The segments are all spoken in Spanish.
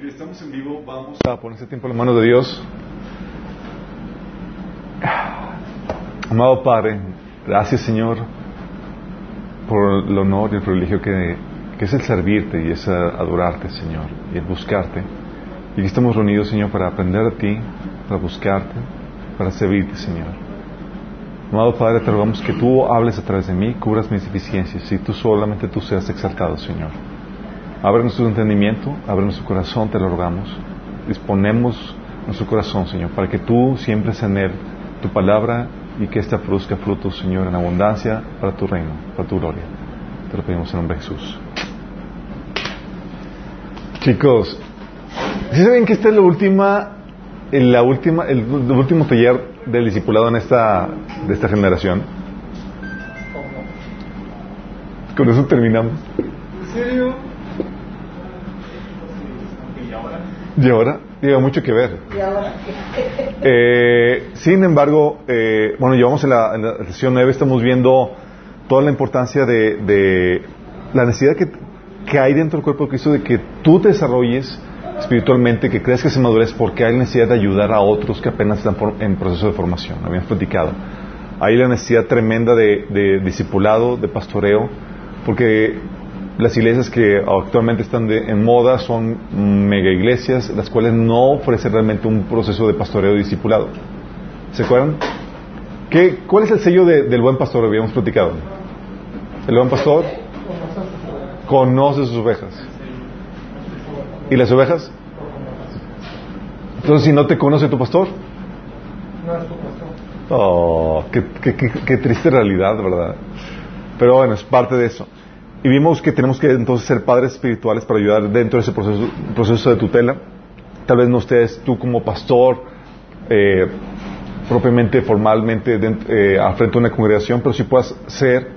Estamos en vivo, vamos a poner este tiempo en la mano de Dios. Amado Padre, gracias Señor por el honor y el privilegio que, que es el servirte y es adorarte Señor y el buscarte. Y aquí estamos reunidos Señor para aprender de ti, para buscarte, para servirte Señor. Amado Padre, te rogamos que tú hables a través de mí, cubras mis deficiencias y tú solamente tú seas exaltado Señor. Abre nuestro entendimiento, abre nuestro corazón, te lo rogamos. Disponemos nuestro corazón, Señor, para que tú siempre en tu palabra y que ésta produzca frutos, Señor, en abundancia para tu reino, para tu gloria. Te lo pedimos en nombre de Jesús. Chicos, ¿sí saben que esta es la última, la última, el, último taller del discipulado en esta, de esta generación? Con eso terminamos. ¿En serio? Y ahora, tiene mucho que ver. Eh, sin embargo, eh, bueno, llevamos en la, en la, sesión 9, estamos viendo toda la importancia de, la necesidad que, que, hay dentro del cuerpo de Cristo de que tú te desarrolles espiritualmente, que creas que se madurez, porque hay necesidad de ayudar a otros que apenas están en proceso de formación. Habíamos platicado. Hay la necesidad tremenda de, de discipulado, de pastoreo, porque las iglesias que actualmente están en moda son mega iglesias, las cuales no ofrecen realmente un proceso de pastoreo discipulado. ¿Se acuerdan? ¿Qué, ¿Cuál es el sello del buen pastor? Habíamos platicado. El buen pastor conoce sus ovejas. ¿Y las ovejas? Entonces, si no te conoce tu pastor. No es tu pastor. Oh, qué, qué, qué, qué triste realidad, ¿verdad? Pero bueno, es parte de eso. Y vimos que tenemos que entonces ser padres espirituales para ayudar dentro de ese proceso, proceso de tutela. Tal vez no estés tú como pastor, eh, propiamente, formalmente, eh, a frente a una congregación, pero sí puedas ser,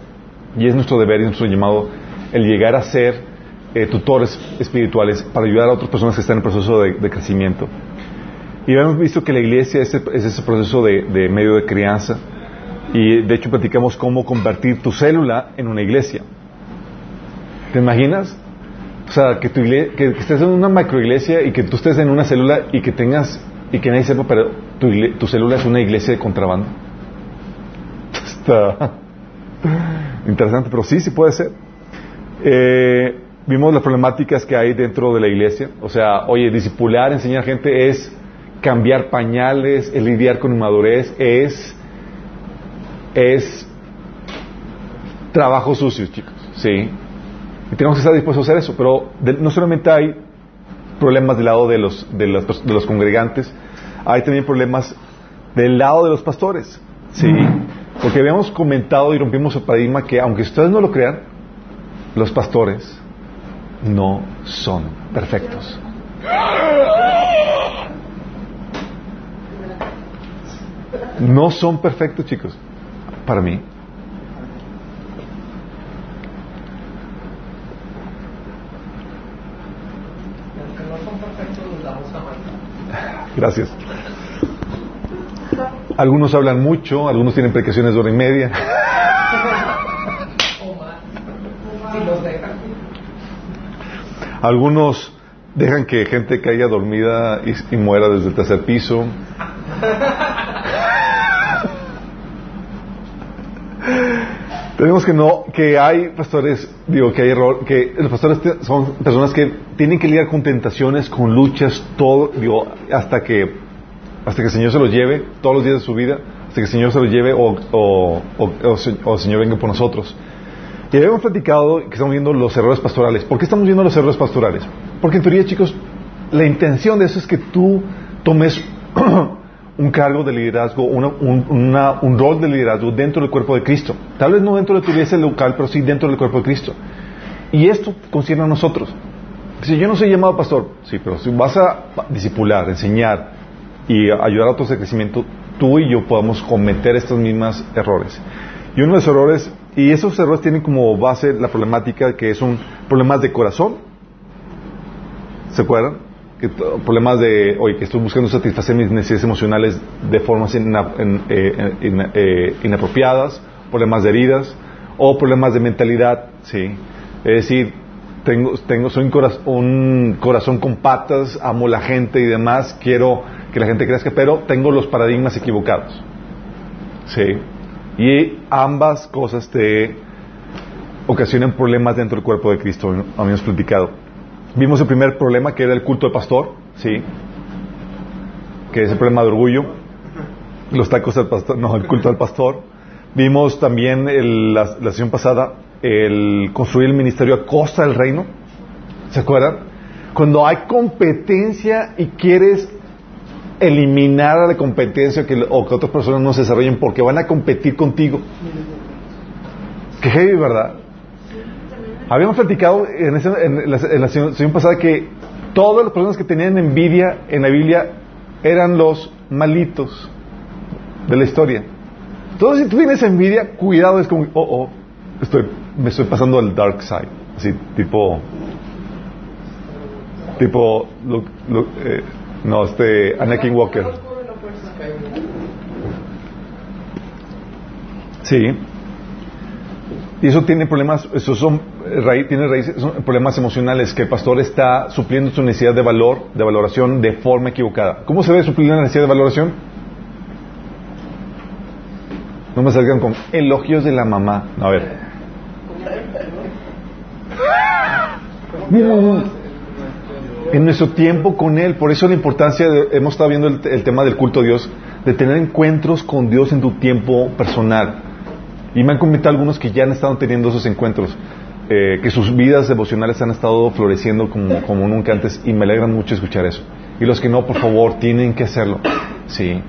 y es nuestro deber y nuestro llamado, el llegar a ser eh, tutores espirituales para ayudar a otras personas que están en proceso de, crecimiento. Y hemos visto que la iglesia es, ese proceso de, de medio de crianza, y de hecho platicamos cómo convertir tu célula en una iglesia. ¿Te imaginas? O sea, que, tu que, estés en una macroiglesia y que tú estés en una célula y que tengas, y que nadie sepa, pero tu, tu célula es una iglesia de contrabando. Está interesante, pero sí, sí puede ser. Eh, vimos las problemáticas que hay dentro de la iglesia. O sea, oye, disipular, enseñar gente es cambiar pañales, es lidiar con inmadurez, es, es trabajo sucio, chicos. Sí. Y tenemos que estar dispuestos a hacer eso. Pero no solamente hay problemas del lado de los, de los, de los congregantes, hay también problemas del lado de los pastores. ¿sí? Porque habíamos comentado y rompimos el paradigma que, aunque ustedes no lo crean, los pastores no son perfectos. No son perfectos, chicos. Para mí. Gracias. Algunos hablan mucho, algunos tienen precauciones de hora y media. Algunos dejan que gente caiga dormida y, muera desde el tercer piso. Tenemos que no, que hay pastores, digo, que hay error, que los pastores son personas que tienen que lidiar con tentaciones, con luchas, todo, digo, hasta que, hasta que el Señor se los lleve, todos los días de su vida, hasta que el Señor se los lleve o, o, o, el Señor venga por nosotros. Y habíamos platicado que estamos viendo los errores pastorales. ¿Por qué estamos viendo los errores pastorales? Porque en teoría, chicos, la intención de eso es que tú tomes un cargo de liderazgo, un, rol de liderazgo dentro del cuerpo de Cristo. Tal vez no dentro de tu iglesia local, pero sí dentro del cuerpo de Cristo. Y esto concierne a nosotros. Si yo no soy llamado pastor, sí, pero si vas a discipular, enseñar y ayudar a otros de crecimiento, tú y yo podemos cometer estos mismos errores. Y uno de esos errores, y esos errores tienen como base la problemática que son problemas de corazón. ¿Se acuerdan? Problemas de, oye, que estoy buscando satisfacer mis necesidades emocionales de formas eh, eh, inapropiadas, problemas de heridas, o problemas de mentalidad, ¿sí? Es decir, tengo, tengo, soy un corazón, con patas, amo la gente y demás, quiero que la gente crezca, pero tengo los paradigmas equivocados. Sí. Y ambas cosas te ocasionan problemas dentro del cuerpo de Cristo, habíamos platicado. Vimos el primer problema que era el culto del pastor, sí, que es el problema de orgullo, los tacos del pastor, no, el culto al pastor. Vimos también la, la sesión pasada el construir el ministerio a costa del reino. ¿Se acuerdan? Cuando hay competencia y quieres eliminar a la competencia que, o que otras personas no se desarrollen porque van a competir contigo. Qué heavy, ¿verdad? Habíamos platicado en, en, la, en la sesión pasada que todas las personas que tenían envidia en la Biblia eran los malitos de la historia. Entonces, si tú tienes envidia, cuidado, es como, oh, oh, estoy, me estoy pasando al dark side. Así, tipo, tipo, lo, lo, eh, no, este, Anakin Walker. Sí. Y eso tiene problemas, eso son, raíz, tiene raíces, son problemas emocionales que el pastor está supliendo su necesidad de valor, de valoración de forma equivocada. ¿Cómo se debe suplir la necesidad de valoración? No me salgan con elogios de la mamá. A ver. En nuestro tiempo con Él, por eso la importancia, de, hemos estado viendo el, el, tema del culto a Dios, de tener encuentros con Dios en tu tiempo personal. Y me han comentado algunos que ya han estado teniendo esos encuentros, eh, que sus vidas devocionales han estado floreciendo como, nunca antes, y me alegra mucho escuchar eso. Y los que no, por favor, tienen que hacerlo. Sí.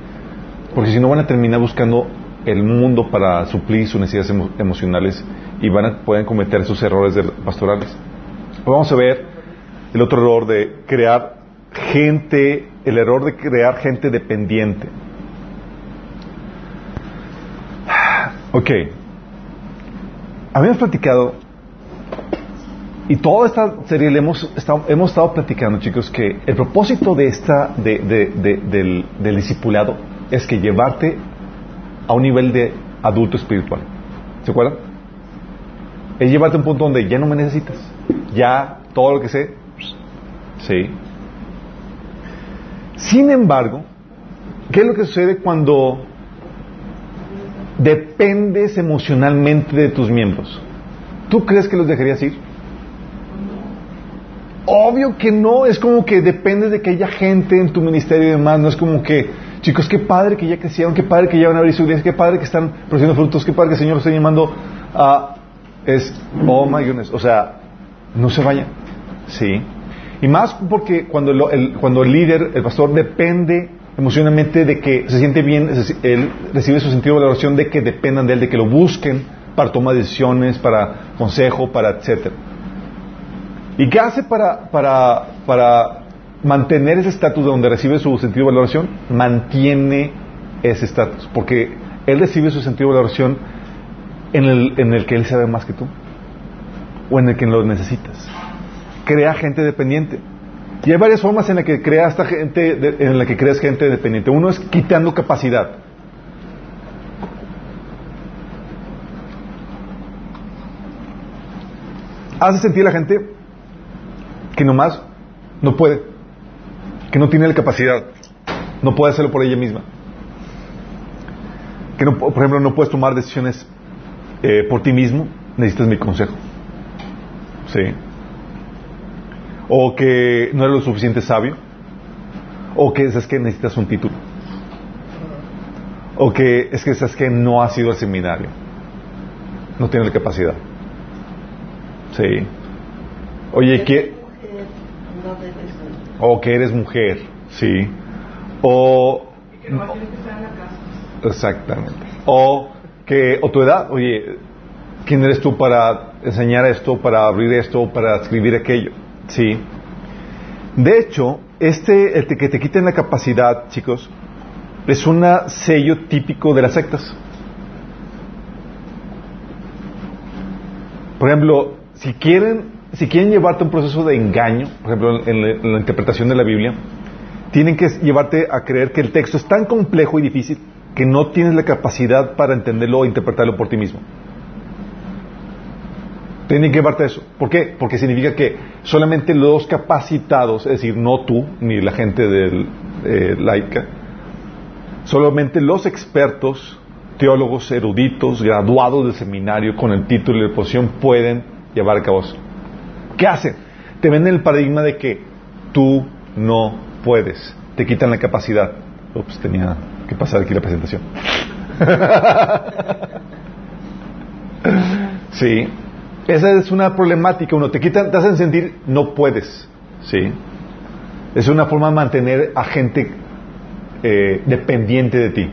Porque si no van a terminar buscando el mundo para suplir sus necesidades emo emocionales y van a, pueden cometer sus errores pastorales. Vamos a ver el otro error de crear gente, el error de crear gente dependiente. Ok. Habíamos platicado, y toda esta serie le hemos estado, hemos estado platicando, chicos, que el propósito de esta, de, de, de, del, del discipulado es que llevarte a un nivel de adulto espiritual. ¿Se acuerdan? Es llevarte a un punto donde ya no me necesitas. Ya todo lo que sé, sí. Sin embargo, ¿qué es lo que sucede cuando dependes emocionalmente de tus miembros? ¿Tú crees que los dejarías ir? Obvio que no, es como que dependes de que haya gente en tu ministerio y demás, no es como que, chicos, qué padre que ya crecieron, qué padre que ya van a abrir su iglesia, qué padre que están produciendo frutos, qué padre que el Señor los está llamando a... Es, oh my goodness, o sea, no se vayan, ¿sí? Y más porque cuando, lo, el, cuando el líder, el pastor, depende emocionalmente de que se siente bien, él recibe su sentido de valoración de que dependan de él, de que lo busquen para tomar decisiones, para consejo, para etcétera. ¿Y qué hace para, para, para mantener ese estatus de donde recibe su sentido de valoración? Mantiene ese estatus, porque él recibe su sentido de valoración en el, en el que él sabe más que tú, o en el que lo necesitas. Crea gente dependiente. Y hay varias formas en las que crea esta gente, en la que creas gente dependiente. Uno es quitando capacidad. Hace sentir a la gente que nomás no puede, que no tiene la capacidad, no puede hacerlo por ella misma. Que, no, por ejemplo, no puedes tomar decisiones eh, por ti mismo, necesitas mi consejo. ¿Sí? O que no eres lo suficiente sabio. O que es que necesitas un título. O que es que es que no has ido al seminario. No tienes la capacidad. Sí. Oye, que o que eres mujer, sí, o exactamente, o que o tu edad, oye, quién eres tú para enseñar esto, para abrir esto, para escribir aquello, sí. De hecho, este el que te quiten la capacidad, chicos, es un sello típico de las sectas. Por ejemplo, si quieren si quieren llevarte a un proceso de engaño, por ejemplo, en la, en la, interpretación de la Biblia, tienen que llevarte a creer que el texto es tan complejo y difícil que no tienes la capacidad para entenderlo o interpretarlo por ti mismo. Tienen que llevarte eso. ¿Por qué? Porque significa que solamente los capacitados, es decir, no tú ni la gente del eh, laica, solamente los expertos, teólogos eruditos, graduados del seminario con el título y la posición pueden llevar a cabo eso. ¿Qué hacen? Te venden el paradigma de que tú no puedes. Te quitan la capacidad. Ups, tenía que pasar aquí la presentación. sí. Esa es una problemática. Uno te quitan, te hacen sentir no puedes. Sí. Es una forma de mantener a gente eh, dependiente de ti.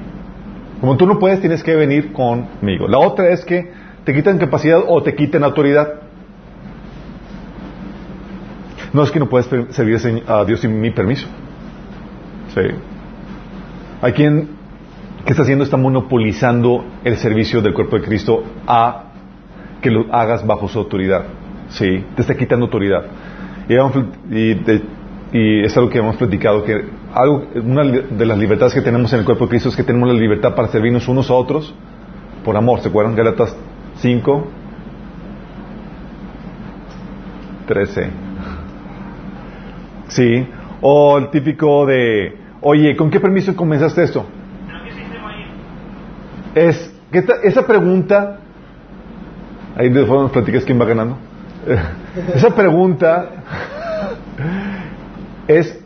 Como tú no puedes, tienes que venir conmigo. La otra es que te quitan capacidad o te quitan autoridad. No es que no puedes servir a Dios sin mi permiso. Sí. Hay quien que está haciendo está monopolizando el servicio del cuerpo de Cristo a que lo hagas bajo su autoridad. Sí, te está quitando autoridad. Y, y, es algo que hemos platicado, que algo, una de las libertades que tenemos en el cuerpo de Cristo es que tenemos la libertad para servirnos unos a otros por amor. ¿Se acuerdan? Galatas 5, 13. Sí. O el típico de, oye, ¿con qué permiso comenzaste esto? Es, que esa pregunta Ahí de formas platicas quién va ganando. Esa pregunta es,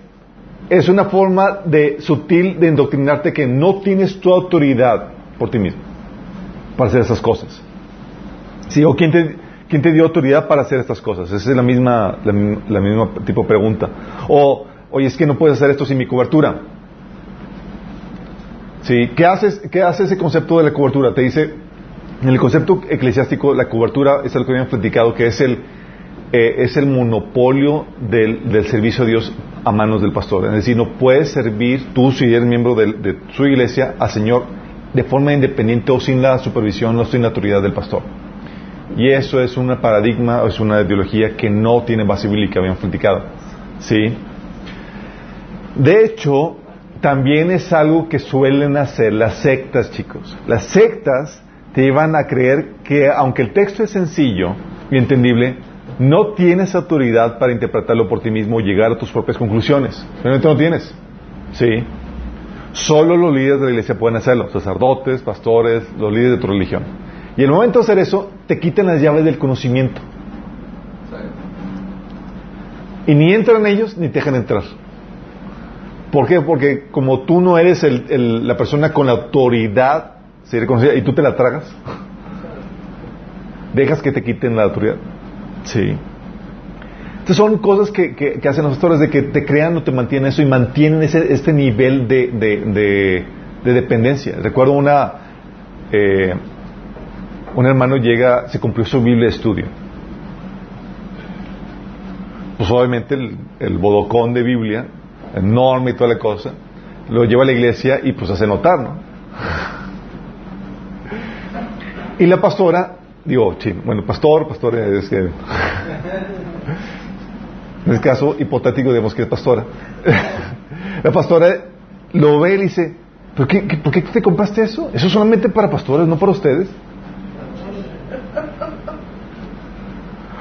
es una forma de sutil de indoctrinarte que no tienes tu autoridad por ti mismo para hacer esas cosas. Sí, o quién te, quién te dio autoridad para hacer estas cosas. Esa es la misma, la, misma tipo de pregunta. O, oye, es que no puedes hacer esto sin mi cobertura. Sí, ¿qué qué hace ese concepto de la cobertura? Te dice, en el concepto eclesiástico, la cobertura es algo que habíamos platicado, que es el, eh, es el monopolio del, servicio a Dios a manos del pastor. Es decir, no puedes servir tú, si eres miembro de, su iglesia, al Señor de forma independiente o sin la supervisión o sin la autoridad del pastor. Y eso es un paradigma, es una ideología que no tiene base bíblica, habíamos platicado. ¿Sí? De hecho, también es algo que suelen hacer las sectas, chicos. Las sectas te iban a creer que aunque el texto es sencillo y entendible, no tienes autoridad para interpretarlo por ti mismo y llegar a tus propias conclusiones. Realmente no tienes. Sí. Solo los líderes de la iglesia pueden hacerlo, sacerdotes, pastores, los líderes de tu religión. Y el momento de hacer eso, te quitan las llaves del conocimiento. Y ni entran ellos ni te dejan entrar. ¿Por qué? Porque como tú no eres la persona con la autoridad y tú te la tragas, dejas que te quiten la autoridad. Sí. Entonces son cosas que, que, hacen los pastores de que te crean o te mantienen eso y mantienen ese, este nivel de, de, de, dependencia. Recuerdo una, eh, un hermano llega, se cumplió su Biblia de estudio. Pues obviamente el, el bodocón de Biblia, enorme y toda la cosa, lo lleva a la iglesia y pues hace notar, ¿no? Y la pastora, digo, sí, bueno, pastor, pastor es que. En este caso hipotético, digamos que es pastora. la pastora lo ve y dice: ¿Por qué, ¿Por qué te compraste eso? Eso es solamente para pastores, no para ustedes.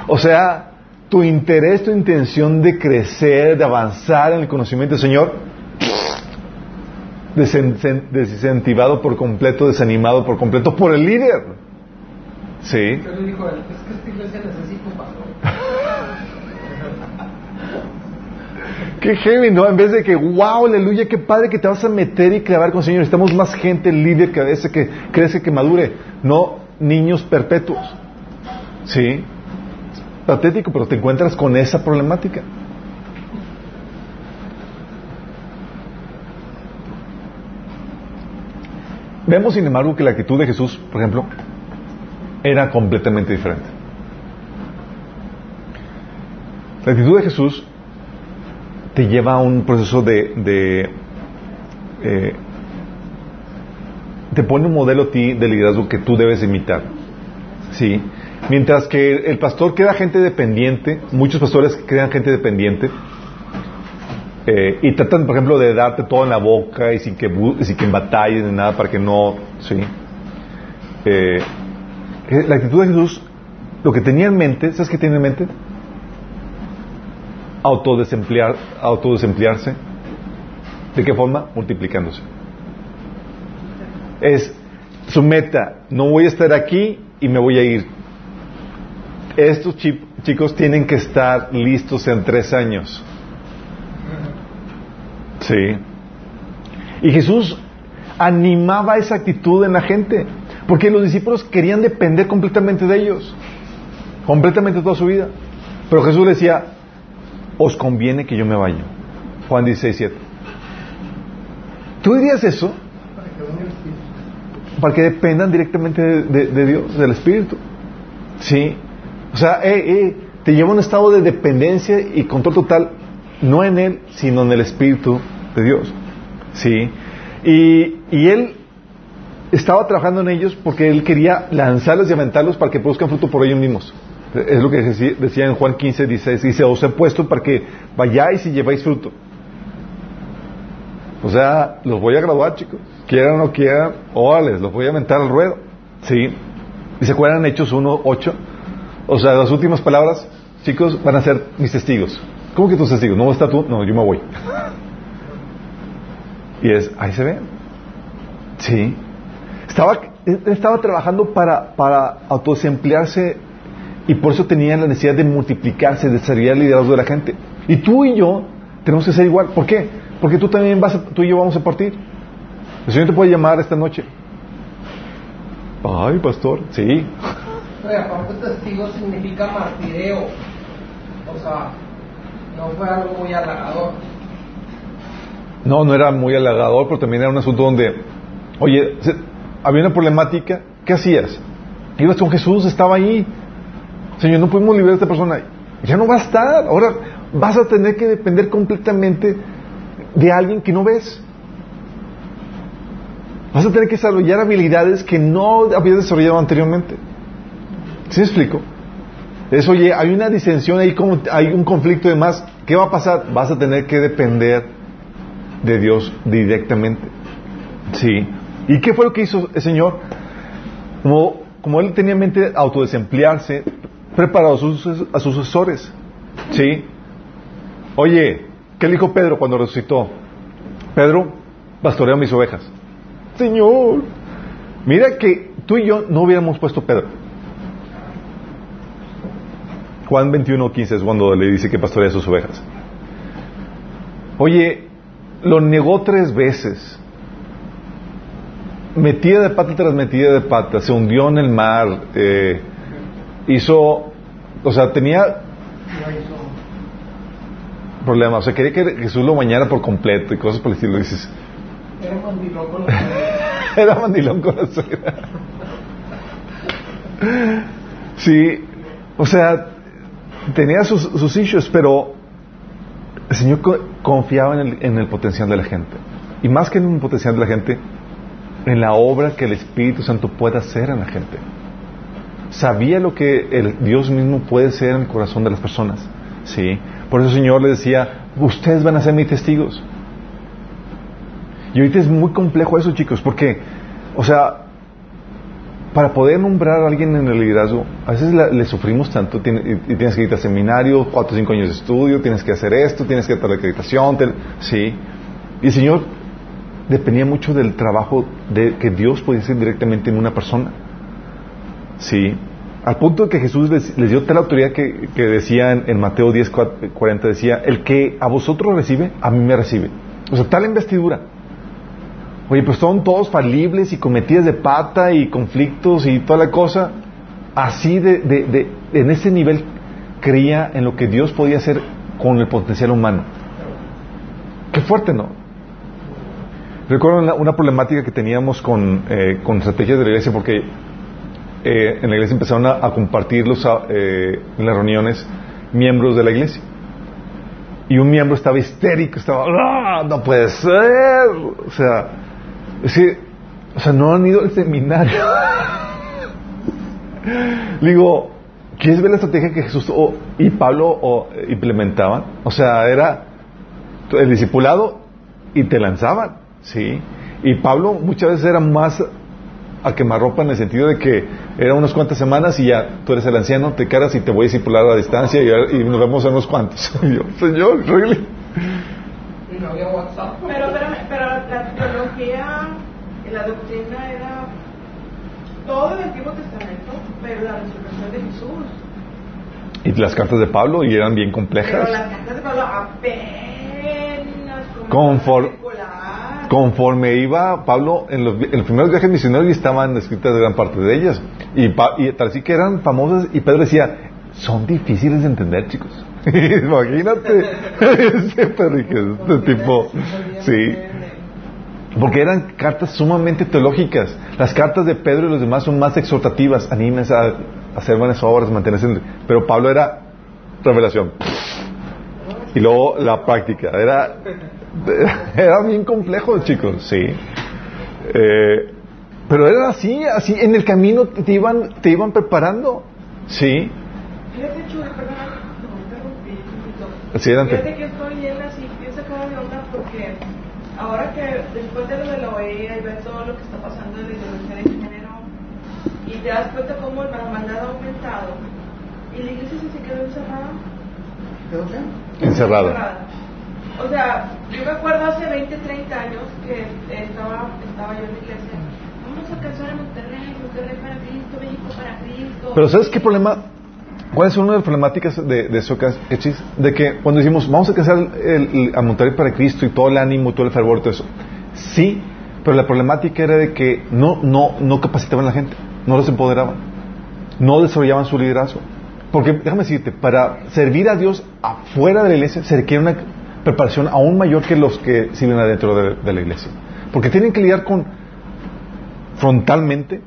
O sea, tu interés, tu intención de crecer, de avanzar en el conocimiento del Señor, desincentivado por completo, desanimado por completo por el líder. Sí. Pero dijo él, es que esta iglesia necesita un pastor. Qué heavy, ¿no? En vez de que, wow, aleluya, qué padre que te vas a meter y clavar con el Señor. Estamos más gente líder que a veces que crece, que madure. No niños perpetuos. ¿Sí? Patético, pero te encuentras con esa problemática. Vemos, sin embargo, que la actitud de Jesús, por ejemplo, era completamente diferente. La actitud de Jesús te lleva a un proceso de, de eh, te pone un modelo a ti de liderazgo que tú debes imitar. ¿Sí? Mientras que el pastor queda gente dependiente, muchos pastores quedan gente dependiente eh, y tratan, por ejemplo, de darte todo en la boca y sin que, sin que batalles ni nada para que no, ¿sí? Eh, la actitud de Jesús lo que tenía en mente, ¿sabes qué tiene en mente? Autodesemplear, autodesemplearse. ¿De qué forma? Multiplicándose. Es su meta, no voy a estar aquí y me voy a ir. Estos chicos tienen que estar listos en tres años. Sí. Y Jesús animaba esa actitud en la gente, porque los discípulos querían depender completamente de ellos, completamente toda su vida. Pero Jesús decía, os conviene que yo me vaya. Juan 16, 7. ¿Tú dirías eso? Para que dependan directamente de, Dios, del Espíritu. Sí. O sea, eh, eh, te lleva a un estado de dependencia y control total, no en Él, sino en el Espíritu de Dios. Sí. Y Él estaba trabajando en ellos porque Él quería lanzarlos y aventarlos para que produzcan fruto por ellos mismos. Es lo que decía en Juan 15, 16. Dice, os he puesto para que vayáis y lleváis fruto. O sea, los voy a graduar, chicos. Quieran o no quieran, órale, los voy a aventar al ruedo. ¿Sí? ¿Y se acuerdan Hechos 1, 8? O sea, las últimas palabras, chicos, van a ser mis testigos. ¿Cómo que tus testigos? ¿No está tú? No, yo me voy. Y es, ahí se ve. Sí. Estaba, estaba trabajando para, para autosemplearse y por eso tenía la necesidad de multiplicarse, de servir al liderazgo de la gente. Y tú y yo tenemos que ser igual. ¿Por qué? Porque tú también vas a, tú y yo vamos a partir. El Señor te puede llamar esta noche. Ay, pastor, sí. aparte testigo significa martireo. O sea, no fue algo muy halagador. No, no era muy halagador, pero también era un asunto donde, oye, había una problemática, ¿qué hacías? Ibas con Jesús, estaba ahí. Señor, no podemos liberar a esta persona. Ya no va a estar. Ahora vas a tener que depender completamente de alguien que no ves. Vas a tener que desarrollar habilidades que no habías desarrollado anteriormente. ¿Sí me explico? Es, oye, hay una disensión, hay, como, hay un conflicto de más. ¿Qué va a pasar? Vas a tener que depender de Dios directamente. Sí. ¿Y qué fue lo que hizo el Señor? Como, como él tenía en mente autodesemplearse, preparó a sus, a sus sucesores. ¿Sí? Oye, ¿qué le dijo Pedro cuando resucitó? Pedro, pastorea mis ovejas. Señor, mira que tú y yo no hubiéramos puesto Pedro. Juan 21, 15 es cuando le dice que pastorea sus ovejas. Oye, lo negó tres veces. Metida de pata tras metida de pata, se hundió en el mar, eh, hizo, o sea, tenía problemas, o sea, quería que Jesús lo bañara por completo y cosas por el estilo. Dices, era mandilón con la. Era mandilón con la suegra. Sí, o sea, tenía sus, sus issues, pero el Señor confiaba en el, en el potencial de la gente. Y más que en el potencial de la gente, en la obra que el Espíritu Santo puede hacer en la gente. Sabía lo que el Dios mismo puede hacer en el corazón de las personas. ¿sí? Por eso el Señor le decía, ustedes van a ser mis testigos. Y ahorita es muy complejo eso, chicos, porque, o sea, para poder nombrar a alguien en el liderazgo, a veces le sufrimos tanto, y, tienes que ir a seminario, cuatro o cinco años de estudio, tienes que hacer esto, tienes que hacer la acreditación, sí. Y el Señor dependía mucho del trabajo de, que Dios podía hacer directamente en una persona. Sí. Al punto de que Jesús les, dio tal autoridad que, que decía en, Mateo 10, 40, decía, el que a vosotros recibe, a mí me recibe. O sea, tal investidura. Oye, pues son todos falibles y cometidas de pata y conflictos y toda la cosa. Así de, de, en ese nivel creía en lo que Dios podía hacer con el potencial humano. Qué fuerte, ¿no? Recuerdo una, problemática que teníamos con, eh, con estrategias de la iglesia porque eh, en la iglesia empezaron a, compartir los, eh, en las reuniones miembros de la iglesia. Y un miembro estaba histérico, estaba, ¡Ah, no puede ser! O sea, es o sea, no han ido al seminario. Digo, ¿quieres ver la estrategia que Jesús y Pablo implementaban? O sea, era el discipulado y te lanzaban, ¿sí? Y Pablo muchas veces era más a quemarropa en el sentido de que era unas cuantas semanas y ya tú eres el anciano, te caras y te voy a discipular a la distancia y, nos vemos a unos cuantos. y yo, señor, really. No había WhatsApp. Pero, pero, pero la teología, la doctrina era todo el Antiguo Testamento, pero la resurrección de Jesús. Y las cartas de Pablo, y eran bien complejas. Pero las cartas de Pablo apenas Conforme, conforme iba Pablo, en los, en los primeros viajes misioneros y estaban escritas gran parte de ellas. Y, y tal así que eran famosas, y Pedro decía, son difíciles de entender, chicos. Imagínate, Pedro, este tipo, sí. Porque eran cartas sumamente teológicas. Las cartas de Pedro y los demás son más exhortativas. Anímense a, hacer buenas obras, mantenerse. Pero Pablo era revelación. Y luego la práctica. Era, era bien complejo, chicos, sí. Eh, pero era así, así. En el camino te iban, te iban preparando. Sí. Fíjate que estoy bien así, piensa cada de onda porque ahora que después de lo de la OEA y ver todo lo que está pasando en la ideología de género y te das cuenta cómo la maldad ha aumentado y la iglesia se quedó encerrada. ¿Quedó qué? Encerrada. O sea, yo me acuerdo hace 20, 30 años que estaba, estaba yo en la iglesia. Vamos a casar a Monterrey, Monterrey para Cristo, México para Cristo. Pero ¿sabes qué problema? ¿Cuál es una de las problemáticas de, de eso? De que cuando decimos, vamos a casar el, a Monterrey para Cristo y todo el ánimo, todo el fervor, todo eso. Sí, pero la problemática era de que no, no, no capacitaban a la gente, no los empoderaban, no desarrollaban su liderazgo. Porque déjame decirte, para servir a Dios afuera de la iglesia se requiere una preparación aún mayor que los que sirven adentro de, la iglesia. Porque tienen que lidiar con frontalmente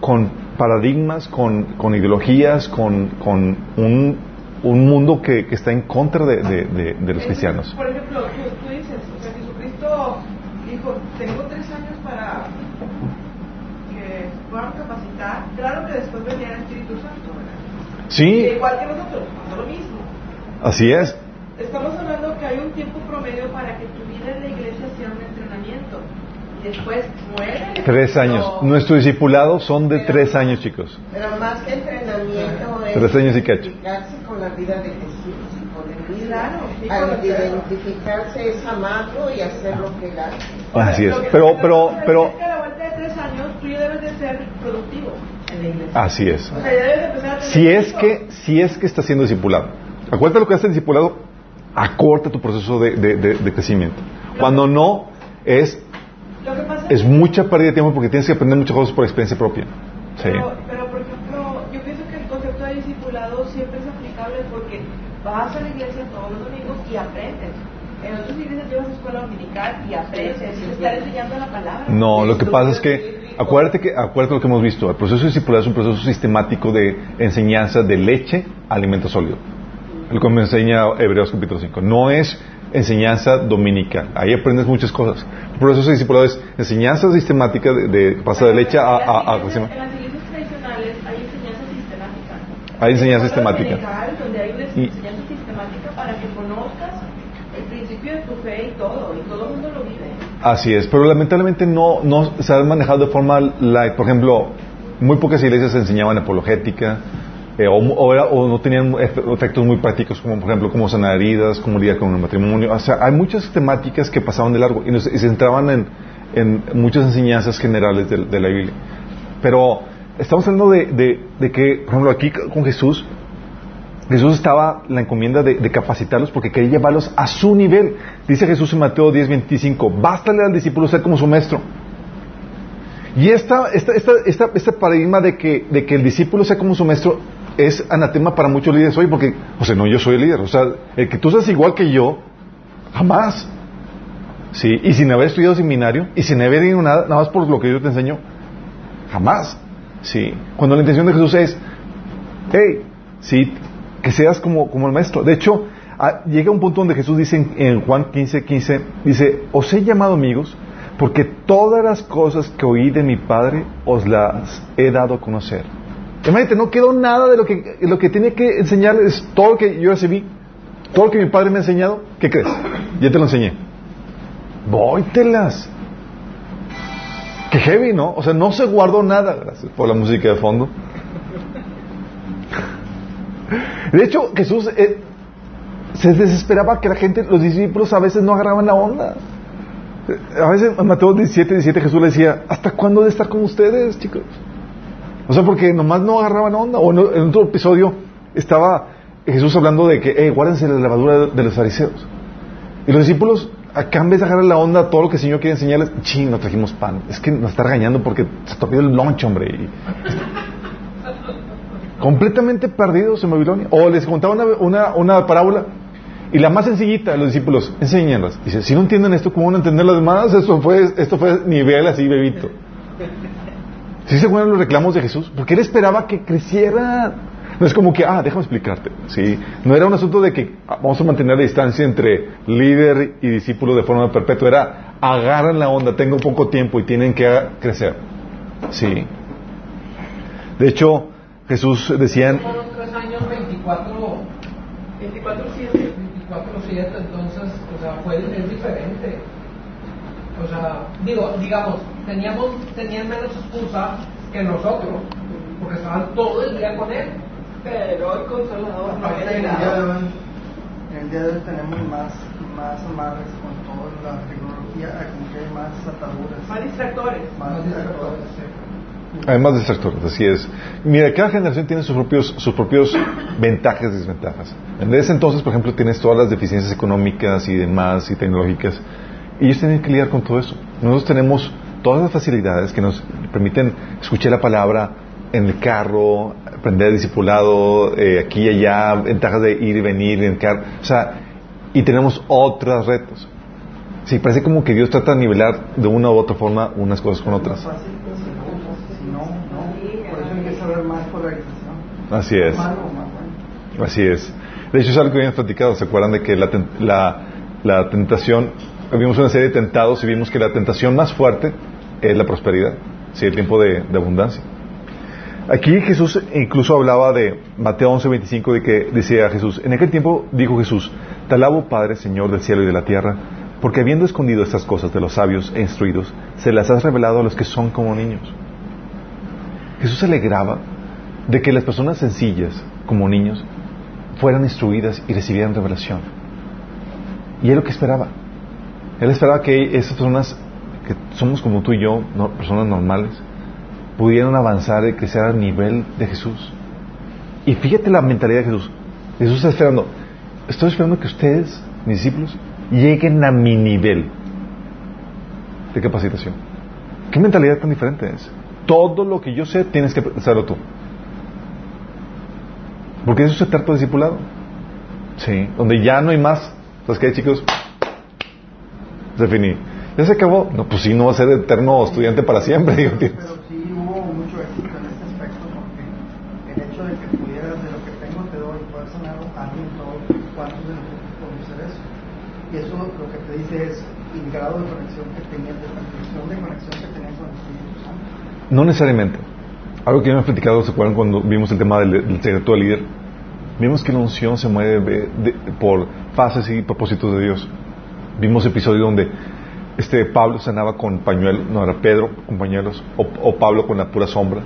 con paradigmas, con, con ideologías, con, con un, un, mundo que, que, está en contra de, de, los cristianos. Por ejemplo, tú, dices, o sea, Jesucristo dijo, tengo tres años para que puedan capacitar. Claro que después venía el Espíritu Santo, ¿verdad? Sí. igual que nosotros, no lo mismo. Así es. Estamos hablando que hay un tiempo promedio para que tu vida en la iglesia sea un entrenamiento. Y después muere. Tres años. Nuestro discipulado son de tres años, chicos. Pero más que entrenamiento es tres años y cacho. identificarse con la vida de Jesús y con el Claro, Al identificarse es amarlo y hacer lo que él hace. Así es. Pero, pero, pero. A la vuelta de tres años, tú ya debes de ser productivo en la iglesia. Así es. O sea, ya debes de empezar a si es que, si es que está siendo discipulado. Acuérdate lo que hace el discipulado acorta tu proceso de, de, crecimiento. Cuando no, es, es mucha pérdida de tiempo porque tienes que aprender muchas cosas por experiencia propia. Pero, pero, por ejemplo, yo pienso que el concepto de discipulado siempre es aplicable porque vas a la iglesia todos los domingos y aprendes. En otras iglesias llevas a escuela dominical y aprendes, y estar enseñando la palabra. No, lo que pasa es que, acuérdate que, acuérdate lo que hemos visto, el proceso de discipulado es un proceso sistemático de enseñanza de leche a alimento sólido el como enseña Hebreos capítulo 5. No es enseñanza dominical. Ahí aprendes muchas cosas. Por eso discipulado es enseñanza sistemática de, de pasa de leche a, a, a, En las iglesias tradicionales hay enseñanza sistemática. Hay enseñanza sistemática. Donde hay una enseñanza sistemática para que conozcas el principio de tu fe y todo, y todo el mundo lo vive. Así es, pero lamentablemente no, no se ha manejado de forma light. Por ejemplo, muy pocas iglesias enseñaban apologética, eh, o, no tenían efectos muy prácticos como por ejemplo cómo sanar heridas, cómo lidiar con el matrimonio. O sea, hay muchas temáticas que pasaban de largo y, se entraban en, en, muchas enseñanzas generales de, la Biblia. Pero estamos hablando de, de, que, por ejemplo, aquí con Jesús, Jesús estaba la encomienda de, capacitarlos porque quería llevarlos a su nivel. Dice Jesús en Mateo 10, 25, bástale al discípulo ser como su maestro. Y esta, esta, esta, este paradigma de que, de que el discípulo sea como su maestro es anatema para muchos líderes hoy porque, o sea, no, yo soy el líder. O sea, el que tú seas igual que yo, jamás. Sí, y sin haber estudiado seminario y sin haber ido nada, nada más por lo que yo te enseño, jamás. Sí, cuando la intención de Jesús es, hey, sí, que seas como, como el maestro. De hecho, llega un punto donde Jesús dice en, en Juan 15, 15, dice, os he llamado amigos porque todas las cosas que oí de mi Padre os las he dado a conocer. Imagínate, no quedó nada de lo que, lo que tiene que enseñarles, todo lo que yo recibí, todo lo que mi padre me ha enseñado, ¿qué crees? Ya te lo enseñé. Vóytelas. Qué heavy, ¿no? O sea, no se guardó nada, gracias por la música de fondo. De hecho, Jesús eh, se desesperaba que la gente, los discípulos a veces no agarraban la onda. A veces en Mateo 17, 17 Jesús le decía, ¿hasta cuándo de estar con ustedes, chicos? O sea, porque nomás no agarraban onda. O en, otro episodio estaba Jesús hablando de que, eh, guárdense la levadura de los fariseos. Y los discípulos, acá en vez de agarrar la onda todo lo que el Señor quiere enseñarles, ching, no trajimos pan. Es que nos está regañando porque se topó el lunch, hombre. completamente perdidos en Babilonia. O les contaba una, una, una parábola y la más sencillita de los discípulos, enséñenlas. Dice, si no entienden esto, ¿cómo van a entender las demás? Esto fue, esto fue nivel así, bebito. ¿Sí se acuerdan los reclamos de Jesús? Porque él esperaba que creciera. No es como que, ah, déjame explicarte. ¿sí? No era un asunto de que ah, vamos a mantener la distancia entre líder y discípulo de forma perpetua. Era, agarran la onda, tengo poco tiempo y tienen que crecer. Sí. De hecho, Jesús decía... En... tres años, 24... 24 7, entonces, o sea, fue, es diferente. O sea, digo, digamos, teníamos, tenían menos excusa que nosotros, porque estaban todo el día con él. Pero el consolador no había llegado. En el día de hoy tenemos más, más amarres con toda la tecnología, que hay más ataduras. Más distractores. Más distractores, Hay más distractores, así es. Mira, cada generación tiene sus propios, sus propios ventajas y desventajas. En ese entonces, por ejemplo, tienes todas las deficiencias económicas y demás y tecnológicas. Y ellos tienen que lidiar con todo eso. Nosotros tenemos todas las facilidades que nos permiten escuchar la palabra en el carro, aprender discipulado, eh, aquí y allá, ventajas de ir y venir en el carro. O sea, y tenemos otros retos. Sí, parece como que Dios trata de nivelar de una u otra forma unas cosas con otras. Así es. Así es. De hecho, es algo que habíamos platicado. ¿Se acuerdan de que la, la, la tentación, vimos una serie de tentados y vimos que la tentación más fuerte es la prosperidad, sí, el tiempo de, abundancia. Aquí Jesús incluso hablaba de Mateo 11:25 de que decía Jesús, en aquel tiempo dijo Jesús, te alabo Padre, Señor del cielo y de la tierra, porque habiendo escondido estas cosas de los sabios e instruidos, se las has revelado a los que son como niños. Jesús se alegraba de que las personas sencillas, como niños, fueran instruidas y recibieran revelación. Y es lo que esperaba. Él esperaba que esas personas que somos como tú y yo, personas normales, pudieran avanzar y crecer al nivel de Jesús. Y fíjate la mentalidad de Jesús. Jesús está esperando, estoy esperando que ustedes, mis discípulos, lleguen a mi nivel de capacitación. ¿Qué mentalidad tan diferente es? Todo lo que yo sé tienes que hacerlo tú. Porque eso se trata discipulado. Sí, donde ya no hay más. ¿Sabes qué, chicos? Se finí. ¿Ya se acabó? No, pues sí, no va a ser eterno estudiante para siempre. Digo, pero, sí hubo mucho éxito en este aspecto porque el hecho de que pudieras de lo que tengo te doy poder sanar a alguien todo, ¿cuántos de nosotros podemos hacer eso? Y eso lo que te dice es el grado de conexión que tenías, de construcción de conexión que tenías con el Espíritu Santo. No necesariamente. Algo que ya hemos platicado, ¿se acuerdan cuando vimos el tema del, del secreto del líder? Vimos que la unción se mueve por fases y propósitos de Dios. Vimos episodio donde este Pablo sanaba con pañuelo, no era Pedro con pañuelos, o, Pablo con la pura sombra,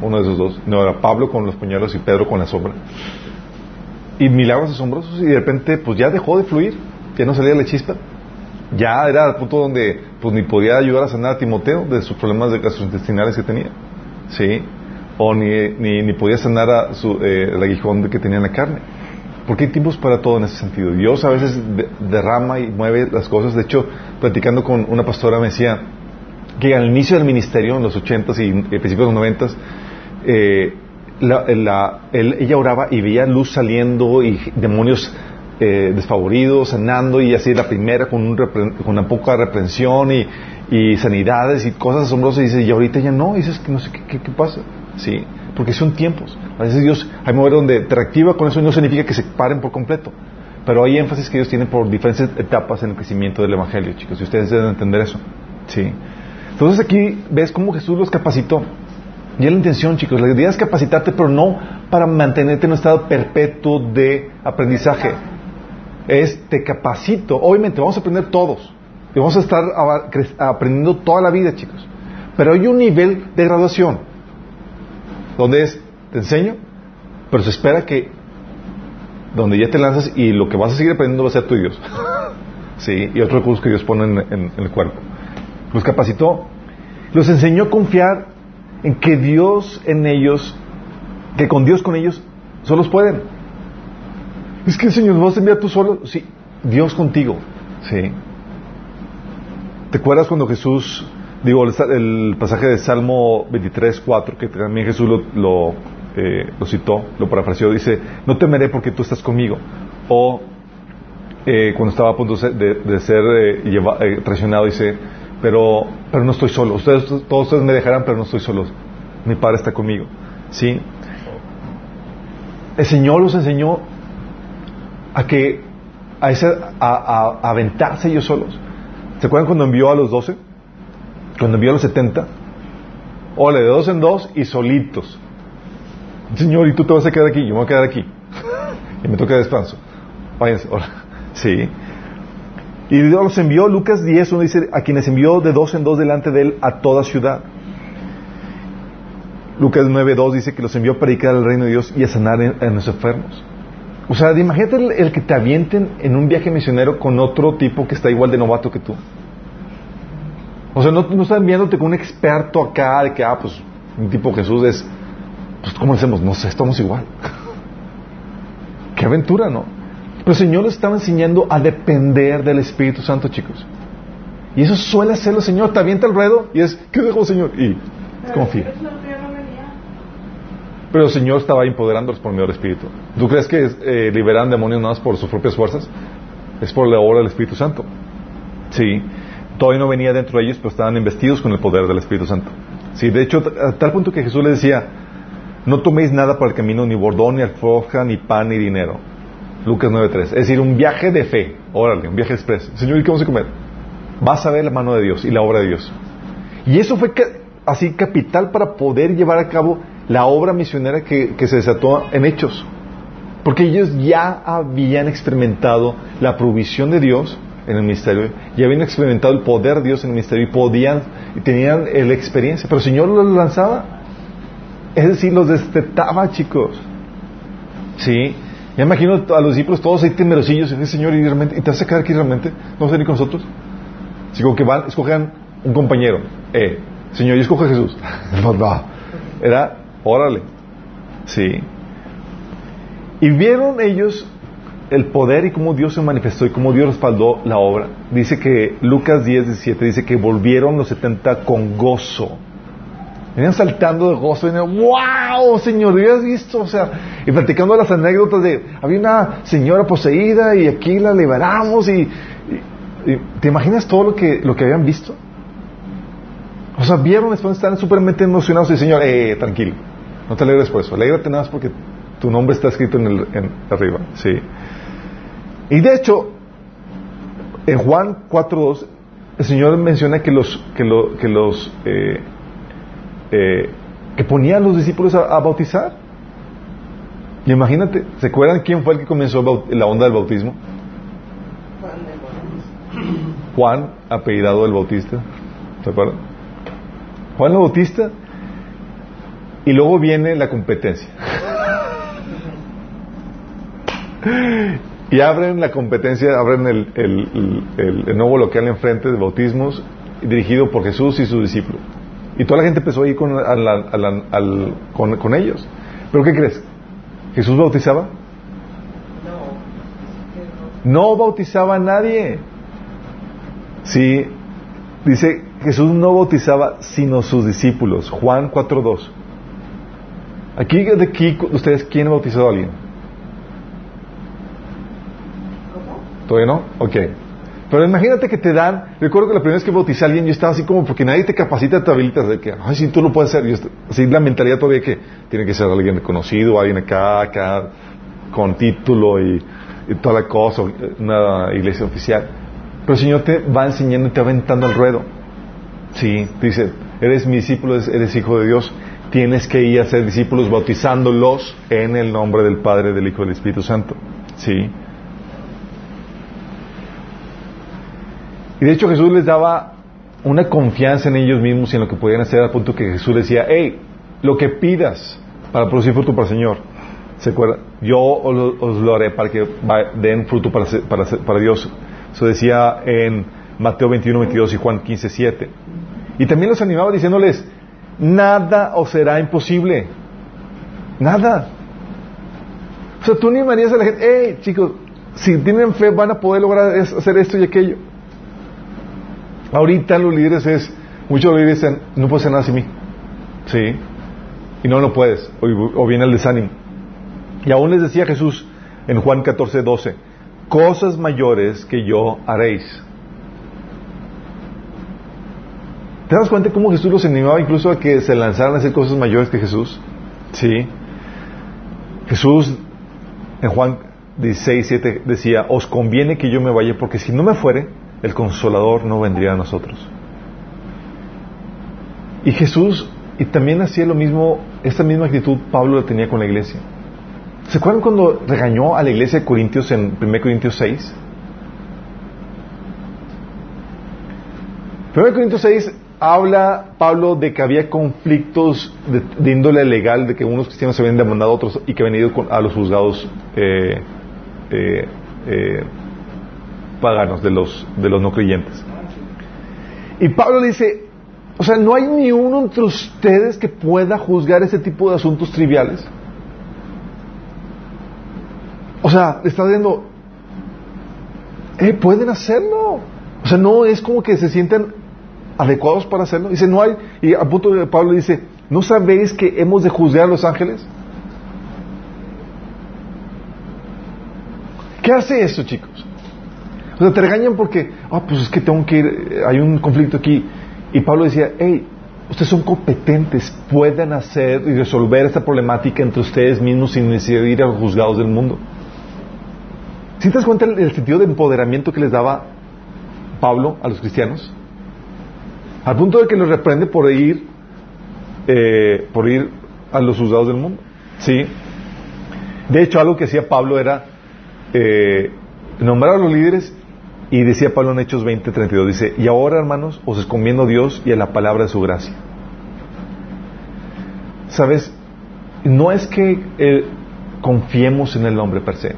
uno de esos dos, no era Pablo con los pañuelos y Pedro con la sombra. Y milagros asombrosos y de repente pues ya dejó de fluir, ya no salía la chispa, ya era al punto donde pues ni podía ayudar a sanar a Timoteo de sus problemas de gastrointestinales que tenía, sí, o ni, ni, podía sanar a su, eh, el aguijón que tenía en la carne. Porque hay tiempos para todo en ese sentido. Dios a veces derrama y mueve las cosas. De hecho, platicando con una pastora me decía que al inicio del ministerio, en los ochentas y principios de los noventas, eh, ella oraba y veía luz saliendo y demonios eh, desfavoridos, sanando y así la primera con, un con una poca reprensión y, sanidades y cosas asombrosas y dice, y ahorita ya no, y dices que no sé qué, qué pasa. Sí, porque son tiempos. A veces Dios, hay momentos donde te reactiva con eso y no significa que se paren por completo. Pero hay énfasis que Dios tiene por diferentes etapas en el crecimiento del Evangelio, chicos, y ustedes deben entender eso. Sí. Entonces aquí ves cómo Jesús los capacitó. Y es la intención, chicos. La idea es capacitarte, pero no para mantenerte en un estado perpetuo de aprendizaje. Es te capacito. Obviamente, vamos a aprender todos. Y vamos a estar aprendiendo toda la vida, chicos. Pero hay un nivel de graduación donde es, te enseño, pero se espera que donde ya te lanzas y lo que vas a seguir aprendiendo va a ser tu Dios. sí, y otros recursos que Dios pone en, en el cuerpo. Los capacitó, los enseñó a confiar en que Dios en ellos, que con Dios con ellos, solos pueden. Es que Señor, ¿vas a enviar tú solo? Sí, Dios contigo. Sí. ¿Te acuerdas cuando Jesús, digo, el, pasaje de Salmo 23, 4, que también Jesús lo, lo, eh, citó, lo parafraseó, dice, no temeré porque tú estás conmigo. O eh, cuando estaba a punto de, ser eh, traicionado, dice, pero, pero no estoy solo. Ustedes, todos ustedes me dejarán, pero no estoy solo. Mi Padre está conmigo. ¿Sí? El Señor los enseñó a que a, ese, a, aventarse ellos solos. ¿Se acuerdan cuando envió a los doce? Cuando envió a los setenta. Ole, de dos en dos y solitos. Señor, ¿y tú te vas a quedar aquí? Yo me voy a quedar aquí. y me toca descanso. Váyanse. Hola. Sí. Y Dios los envió, Lucas 10, uno dice, a quienes envió de dos en dos delante de él a toda ciudad. Lucas 9, 2 dice que los envió a predicar el reino de Dios y a sanar a los enfermos. O sea, imagínate el, que te avienten en un viaje misionero con otro tipo que está igual de novato que tú. O sea, no, no están viéndote con un experto acá de que, ah, pues, un tipo Jesús es, pues, ¿cómo hacemos? No sé, estamos igual. Qué aventura, ¿no? Pero el Señor les estaba enseñando a depender del Espíritu Santo, chicos. Y eso suele hacerlo el Señor. Te avienta el ruedo y es, ¿qué dejó, Señor? Y confía. Pero el Señor estaba empoderándolos por medio del Espíritu. ¿Tú crees que eh, liberan demonios nada más por sus propias fuerzas? Es por la obra del Espíritu Santo. Sí. Todavía no venía dentro de ellos, pero estaban investidos con el poder del Espíritu Santo. Sí, de hecho, a tal punto que Jesús les decía, no toméis nada para el camino, ni bordón, ni alforja, ni pan, ni dinero. Lucas 9.3. Es decir, un viaje de fe. Órale, un viaje express. Señor, ¿y qué vamos a comer? Vas a ver la mano de Dios y la obra de Dios. Y eso fue así capital para poder llevar a cabo la obra misionera que, se desató en hechos. Porque ellos ya habían experimentado la provisión de Dios en el ministerio, ya habían experimentado el poder de Dios en el ministerio y podían, y tenían la experiencia, pero el Señor los lanzaba, es decir, los destetaba, chicos. Sí, ya imagino a los discípulos todos ahí temerosillos, el Señor, y, realmente, ¿y te vas a aquí realmente? ¿No vas a venir con nosotros? Así que van, un compañero, eh, Señor, yo escojo a Jesús. no, no. Era Órale. Sí. Y vieron ellos el poder y cómo Dios se manifestó y cómo Dios respaldó la obra. Dice que Lucas 10, 17 dice que volvieron los 70 con gozo. Venían saltando de gozo, venían, wow, Señor, ¿habías visto? O sea, y platicando las anécdotas de, había una señora poseída y aquí la liberamos y, ¿te imaginas todo lo que, lo que habían visto? O sea, vieron, después estaban súper emocionados y Señor, eh, tranquilo no te alegres por eso. Alégrate nada más porque tu nombre está escrito en, el, arriba. Sí. Y de hecho, en Juan 4.2, el Señor menciona que los, que, lo, que los, eh, eh, que ponían los discípulos a, bautizar. Y imagínate, ¿se acuerdan quién fue el que comenzó la onda del bautismo? Juan, apellidado del Bautista. ¿Se acuerdan? Juan el Bautista y luego viene la competencia. y abren la competencia, abren el, el, nuevo local enfrente de bautismos dirigido por Jesús y sus discípulos. Y toda la gente empezó a ir con, con, ellos. ¿Pero qué crees? ¿Jesús bautizaba? No. No bautizaba a nadie. Sí, dice Jesús no bautizaba sino sus discípulos. Juan 4.2. Aquí, de aquí, ¿ustedes quién ha bautizado a alguien? ¿Cómo? ¿Todavía no? Ok. Pero imagínate que te dan, recuerdo que la primera vez que bauticé a alguien yo estaba así como porque nadie te capacita, te habilitas de que, ay, sí, tú lo puedes hacer. Y así la mentalidad todavía que tiene que ser alguien conocido, alguien acá, acá, con título y, toda la cosa, una iglesia oficial. Pero el Señor te va enseñando y te va aventando al ruedo. Sí, dice, eres mi discípulo, eres hijo de Dios tienes que ir a ser discípulos bautizándolos en el nombre del Padre, del Hijo y del Espíritu Santo. ¿Sí? Y de hecho Jesús les daba una confianza en ellos mismos y en lo que podían hacer al punto que Jesús decía, hey, lo que pidas para producir fruto para el Señor, ¿se acuerda? Yo os, lo haré para que den fruto para, Dios. Eso decía en Mateo 21, 22 y Juan 15, 7. Y también los animaba diciéndoles, nada os será imposible. Nada. O sea, tú ni animarías a la gente, hey chicos, si tienen fe van a poder lograr hacer esto y aquello. Ahorita los líderes es, muchos líderes dicen, no puedo hacer nada sin mí. Sí. Y no lo puedes. O, viene el desánimo. Y aún les decía Jesús en Juan 14, 12, cosas mayores que yo haréis. ¿Te das cuenta cómo Jesús los animaba incluso a que se lanzaran a hacer cosas mayores que Jesús? Sí. Jesús en Juan 16, 7 decía, os conviene que yo me vaya porque si no me fuere, el consolador no vendría a nosotros. Y Jesús, y también hacía lo mismo, esta misma actitud Pablo la tenía con la iglesia. ¿Se acuerdan cuando regañó a la iglesia de Corintios en 1 Corintios 6? 1 Corintios 6 habla Pablo de que había conflictos de, índole legal, de que unos cristianos se habían demandado a otros y que habían ido a los juzgados eh, eh, eh, paganos de los, de los no creyentes. Y Pablo dice, o sea, no hay ni uno entre ustedes que pueda juzgar ese tipo de asuntos triviales. O sea, le está diciendo, eh, pueden hacerlo. O sea, no es como que se sienten adecuados para hacerlo. Dice, no hay, y a punto de Pablo dice, ¿no sabéis que hemos de juzgar a los ángeles? ¿Qué hace eso, chicos? O sea, te regañan porque, ah, pues es que tengo que ir, hay un conflicto aquí. Y Pablo decía, hey, ustedes son competentes, pueden hacer y resolver esta problemática entre ustedes mismos sin necesidad de ir a los juzgados del mundo. ¿Sí te das cuenta el sentido de empoderamiento que les daba Pablo a los cristianos? Al punto de que los reprende por ir, eh, por ir a los juzgados del mundo. ¿Sí? De hecho, algo que hacía Pablo era eh, nombrar a los líderes y decía Pablo en Hechos 20, 32, dice, y ahora hermanos, os encomiendo a Dios y a la palabra de su gracia. ¿Sabes? No es que eh, confiemos en el hombre per se,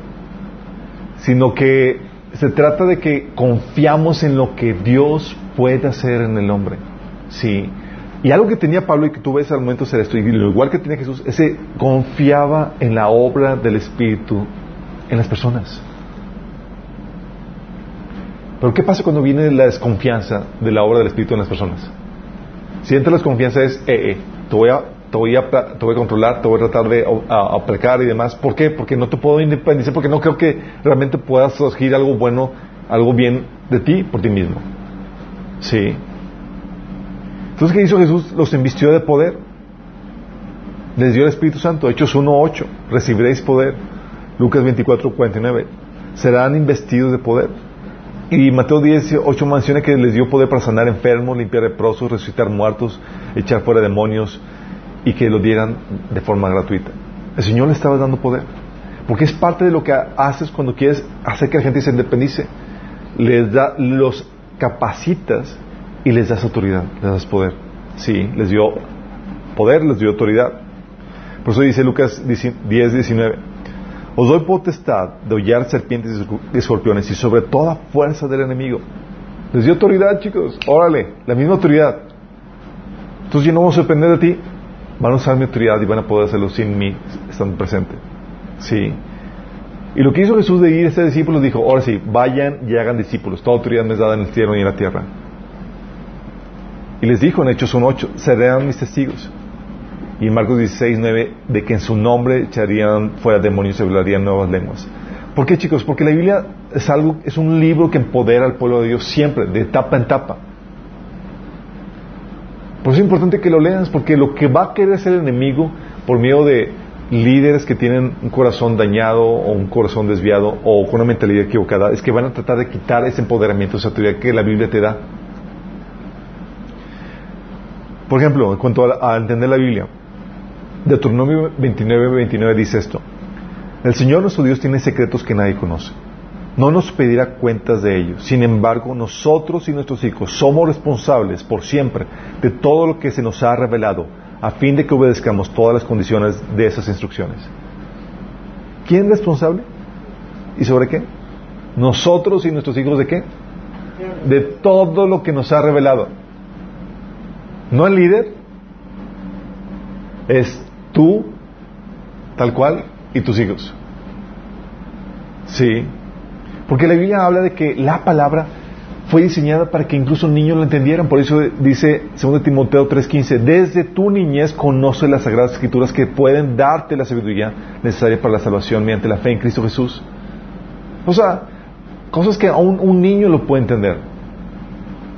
sino que se trata de que confiamos en lo que Dios puede hacer en el hombre. Sí. Y algo que tenía Pablo y que tú ves al momento de esto, y lo igual que tenía Jesús, ese confiaba en la obra del Espíritu en las personas. Pero ¿qué pasa cuando viene la desconfianza de la obra del Espíritu en las personas? Si entra la desconfianza es, eh, eh, te voy a te voy a, te voy a controlar, te voy a tratar de aplicar y demás. ¿Por qué? Porque no te puedo independizar, porque no creo que realmente puedas surgir algo bueno, algo bien de ti por ti mismo. Sí. Entonces, ¿qué hizo Jesús? Los invistió de poder. Les dio el Espíritu Santo. Hechos 1.8. Recibiréis poder. Lucas 24.49. Serán investidos de poder. Y Mateo 18 menciona que les dio poder para sanar enfermos, limpiar leprosos, resucitar muertos, echar fuera demonios y que lo dieran de forma gratuita. El Señor le estaba dando poder. Porque es parte de lo que haces cuando quieres hacer que la gente se independice. Les da, los capacitas y les das autoridad, les das poder. Sí, les dio poder, les dio autoridad. Por eso dice Lucas 10, 19, os doy potestad de hollar serpientes y escorpiones y sobre toda fuerza del enemigo. Les dio autoridad, chicos. Órale, la misma autoridad. Entonces yo no voy a depender de ti. Van a usar mi autoridad y van a poder hacerlo sin mí estando presente. Sí. Y lo que hizo Jesús de ir a este discípulos dijo, ahora sí, vayan y hagan discípulos. Toda autoridad me es dada en el cielo y en la tierra. Y les dijo en Hechos 1.8, serán mis testigos. Y Marcos 16.9, de que en su nombre echarían fuera demonios y hablarían nuevas lenguas. ¿Por qué chicos? Porque la Biblia es algo, es un libro que empodera al pueblo de Dios siempre, de etapa en etapa. Por eso es importante que lo leas, porque lo que va a querer hacer el enemigo por medio de líderes que tienen un corazón dañado o un corazón desviado o con una mentalidad equivocada es que van a tratar de quitar ese empoderamiento, esa autoridad que la Biblia te da. Por ejemplo, en cuanto a, entender la Biblia, Deuteronomio 29, 29 dice esto. El Señor nuestro Dios tiene secretos que nadie conoce. no nos pedirá cuentas de ellos. Sin embargo, nosotros y nuestros hijos somos responsables por siempre de todo lo que se nos ha revelado, a fin de que obedezcamos todas las condiciones de esas instrucciones. ¿Quién es responsable? ¿Y sobre qué? Nosotros y nuestros hijos de qué? De todo lo que nos ha revelado. No el líder, es tú, tal cual, y tus hijos. Sí. Porque la Biblia habla de que la palabra fue diseñada para que incluso niños lo entendieran. Por eso dice 2 Timoteo 3:15, desde tu niñez conoce las sagradas escrituras que pueden darte la sabiduría necesaria para la salvación mediante la fe en Cristo Jesús. O sea, cosas que aún un niño lo puede entender.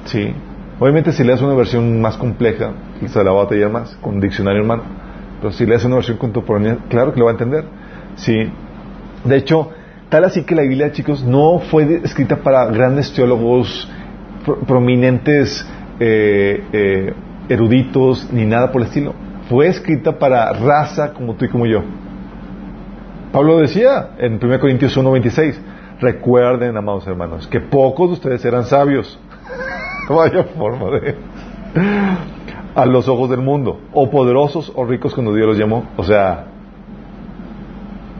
Sí. Obviamente si lees una versión más compleja, se la va a más, con diccionario hermano. Si lees una versión contemporánea, claro que lo va a entender. Sí. De hecho, tal así que la Biblia, chicos, no fue escrita para grandes teólogos prominentes, eh, eh, eruditos, ni nada por el estilo. Fue escrita para raza como tú y como yo. Pablo decía en 1 Corintios 1:26, recuerden, amados hermanos, que pocos de ustedes eran sabios. Vaya forma de... A los ojos del mundo. O poderosos o ricos cuando Dios los llamó. O sea...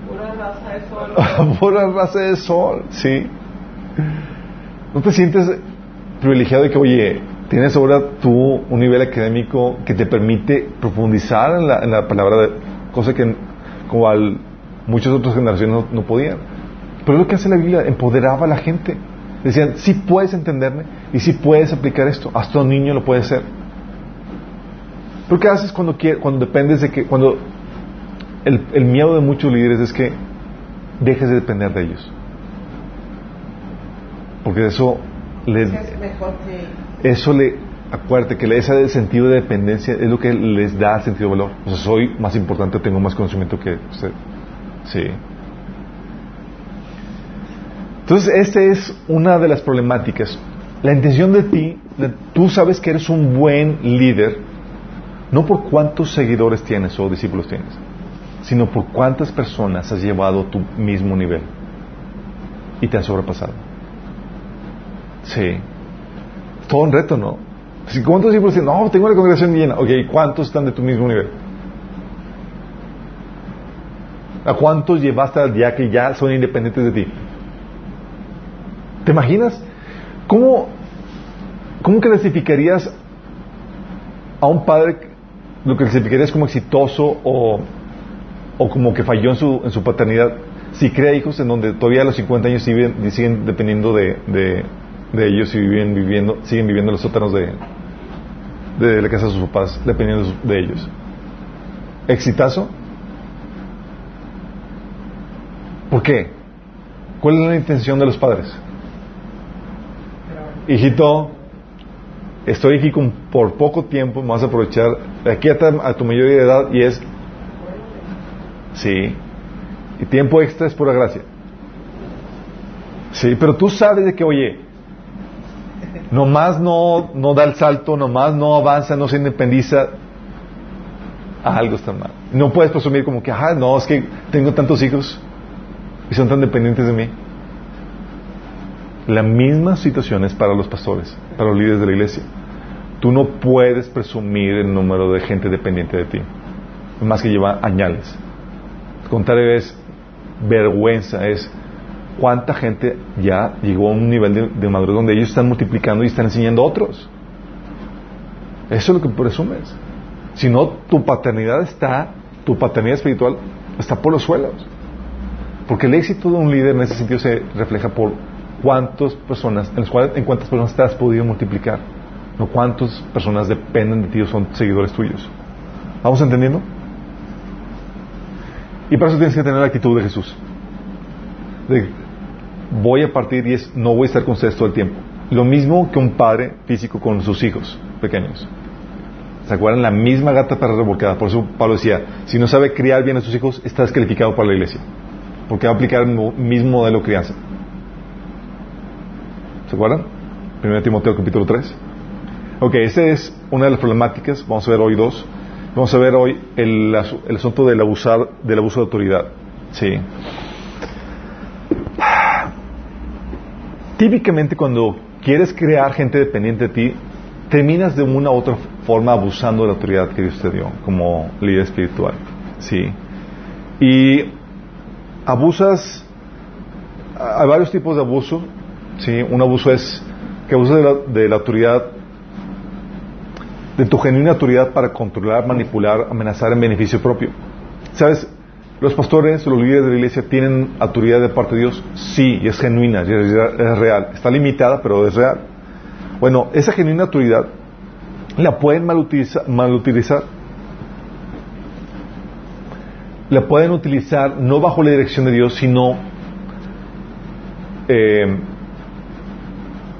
Pura raza de sol. pura raza de sol, sí. ¿No te sientes privilegiado de que, oye, tienes ahora tú un nivel académico que te permite profundizar en la, en la palabra, de, cosa que como al, muchas otras generaciones no, no podían? Pero lo que hace la Biblia, empoderaba a la gente. Decían, sí puedes entenderme y sí puedes aplicar esto. Hasta un niño lo puede hacer. ¿Pero qué haces cuando, cuando dependes de que, cuando el, el miedo de muchos líderes es que dejes de depender de ellos? Porque eso les, eso le, acuérdate que ese sentido de dependencia es lo que les da sentido de valor. O sea, soy más importante, tengo más conocimiento que usted. Sí. Entonces, esta es una de las problemáticas. La intención de ti, tú sabes que eres un buen líder, no por cuántos seguidores tienes o discípulos tienes, sino por cuántas personas has llevado a tu mismo nivel y te has sobrepasado. Sí. Todo un reto, ¿no? ¿Cuántos discípulos tienes? No, tengo la congregación llena. Ok, ¿cuántos están de tu mismo nivel? ¿A cuántos llevaste al día que ya son independientes de ti? ¿Te imaginas? ¿Cómo, cómo clasificarías a un padre, lo que clasificarías como exitoso o, o como que falló en su, en su paternidad, si crea hijos en donde todavía a los 50 años siguen, siguen dependiendo de, de, ellos y viven viviendo, siguen viviendo en los sótanos de, de la casa de sus papás, dependiendo de ellos? ¿Exitazo? ¿Por qué? ¿Cuál es la intención de los padres? hijito, estoy aquí con, por poco tiempo, me vas a aprovechar aquí a, tu mayoría de edad y es, sí, y tiempo extra es pura gracia. Sí, pero tú sabes de que, oye, nomás no, no da el salto, nomás no avanza, no se independiza, algo está mal. No puedes presumir como que, ah, no, es que tengo tantos hijos y son tan dependientes de mí. La misma situación es para los pastores, para los líderes de la iglesia. Tú no puedes presumir el número de gente dependiente de ti, más que lleva añales. Contar es vergüenza, es cuánta gente ya llegó a un nivel de, de madurez donde ellos están multiplicando y están enseñando a otros. Eso es lo que presumes. Si no, tu paternidad está, tu paternidad espiritual está por los suelos. Porque el éxito de un líder en ese sentido se refleja por cuántas personas, en, cuántas personas te has podido multiplicar, no cuántas personas dependen de ti o son seguidores tuyos. ¿Vamos entendiendo? Y para eso tienes que tener la actitud de Jesús. Voy a partir y es, no voy a estar con ustedes todo el tiempo. Lo mismo que un padre físico con sus hijos pequeños. ¿Se acuerdan? La misma gata para revolcada. Por eso Pablo decía, si no sabe criar bien a sus hijos, está descalificado para la iglesia. Porque va a aplicar el mismo modelo de crianza. ¿Se acuerdan? 1 Timoteo capítulo 3. Ok, esa es una de las problemáticas. Vamos a ver hoy dos. Vamos a ver hoy el, el asunto del, abusar, del abuso de autoridad. Sí. típicamente cuando quieres crear gente dependiente de ti, terminas de una u otra forma abusando de la autoridad que Dios te dio como líder espiritual. ¿sí? Y abusas, hay varios tipos de abuso. ¿Sí? Un abuso es que abusas de la, de la autoridad, de tu genuina autoridad para controlar, manipular, amenazar en beneficio propio. ¿Sabes? Los pastores, los líderes de la iglesia tienen autoridad de parte de Dios, sí, y es genuina, es real. Está limitada, pero es real. Bueno, esa genuina autoridad la pueden malutilizar, malutilizar. La pueden utilizar no bajo la dirección de Dios, sino eh,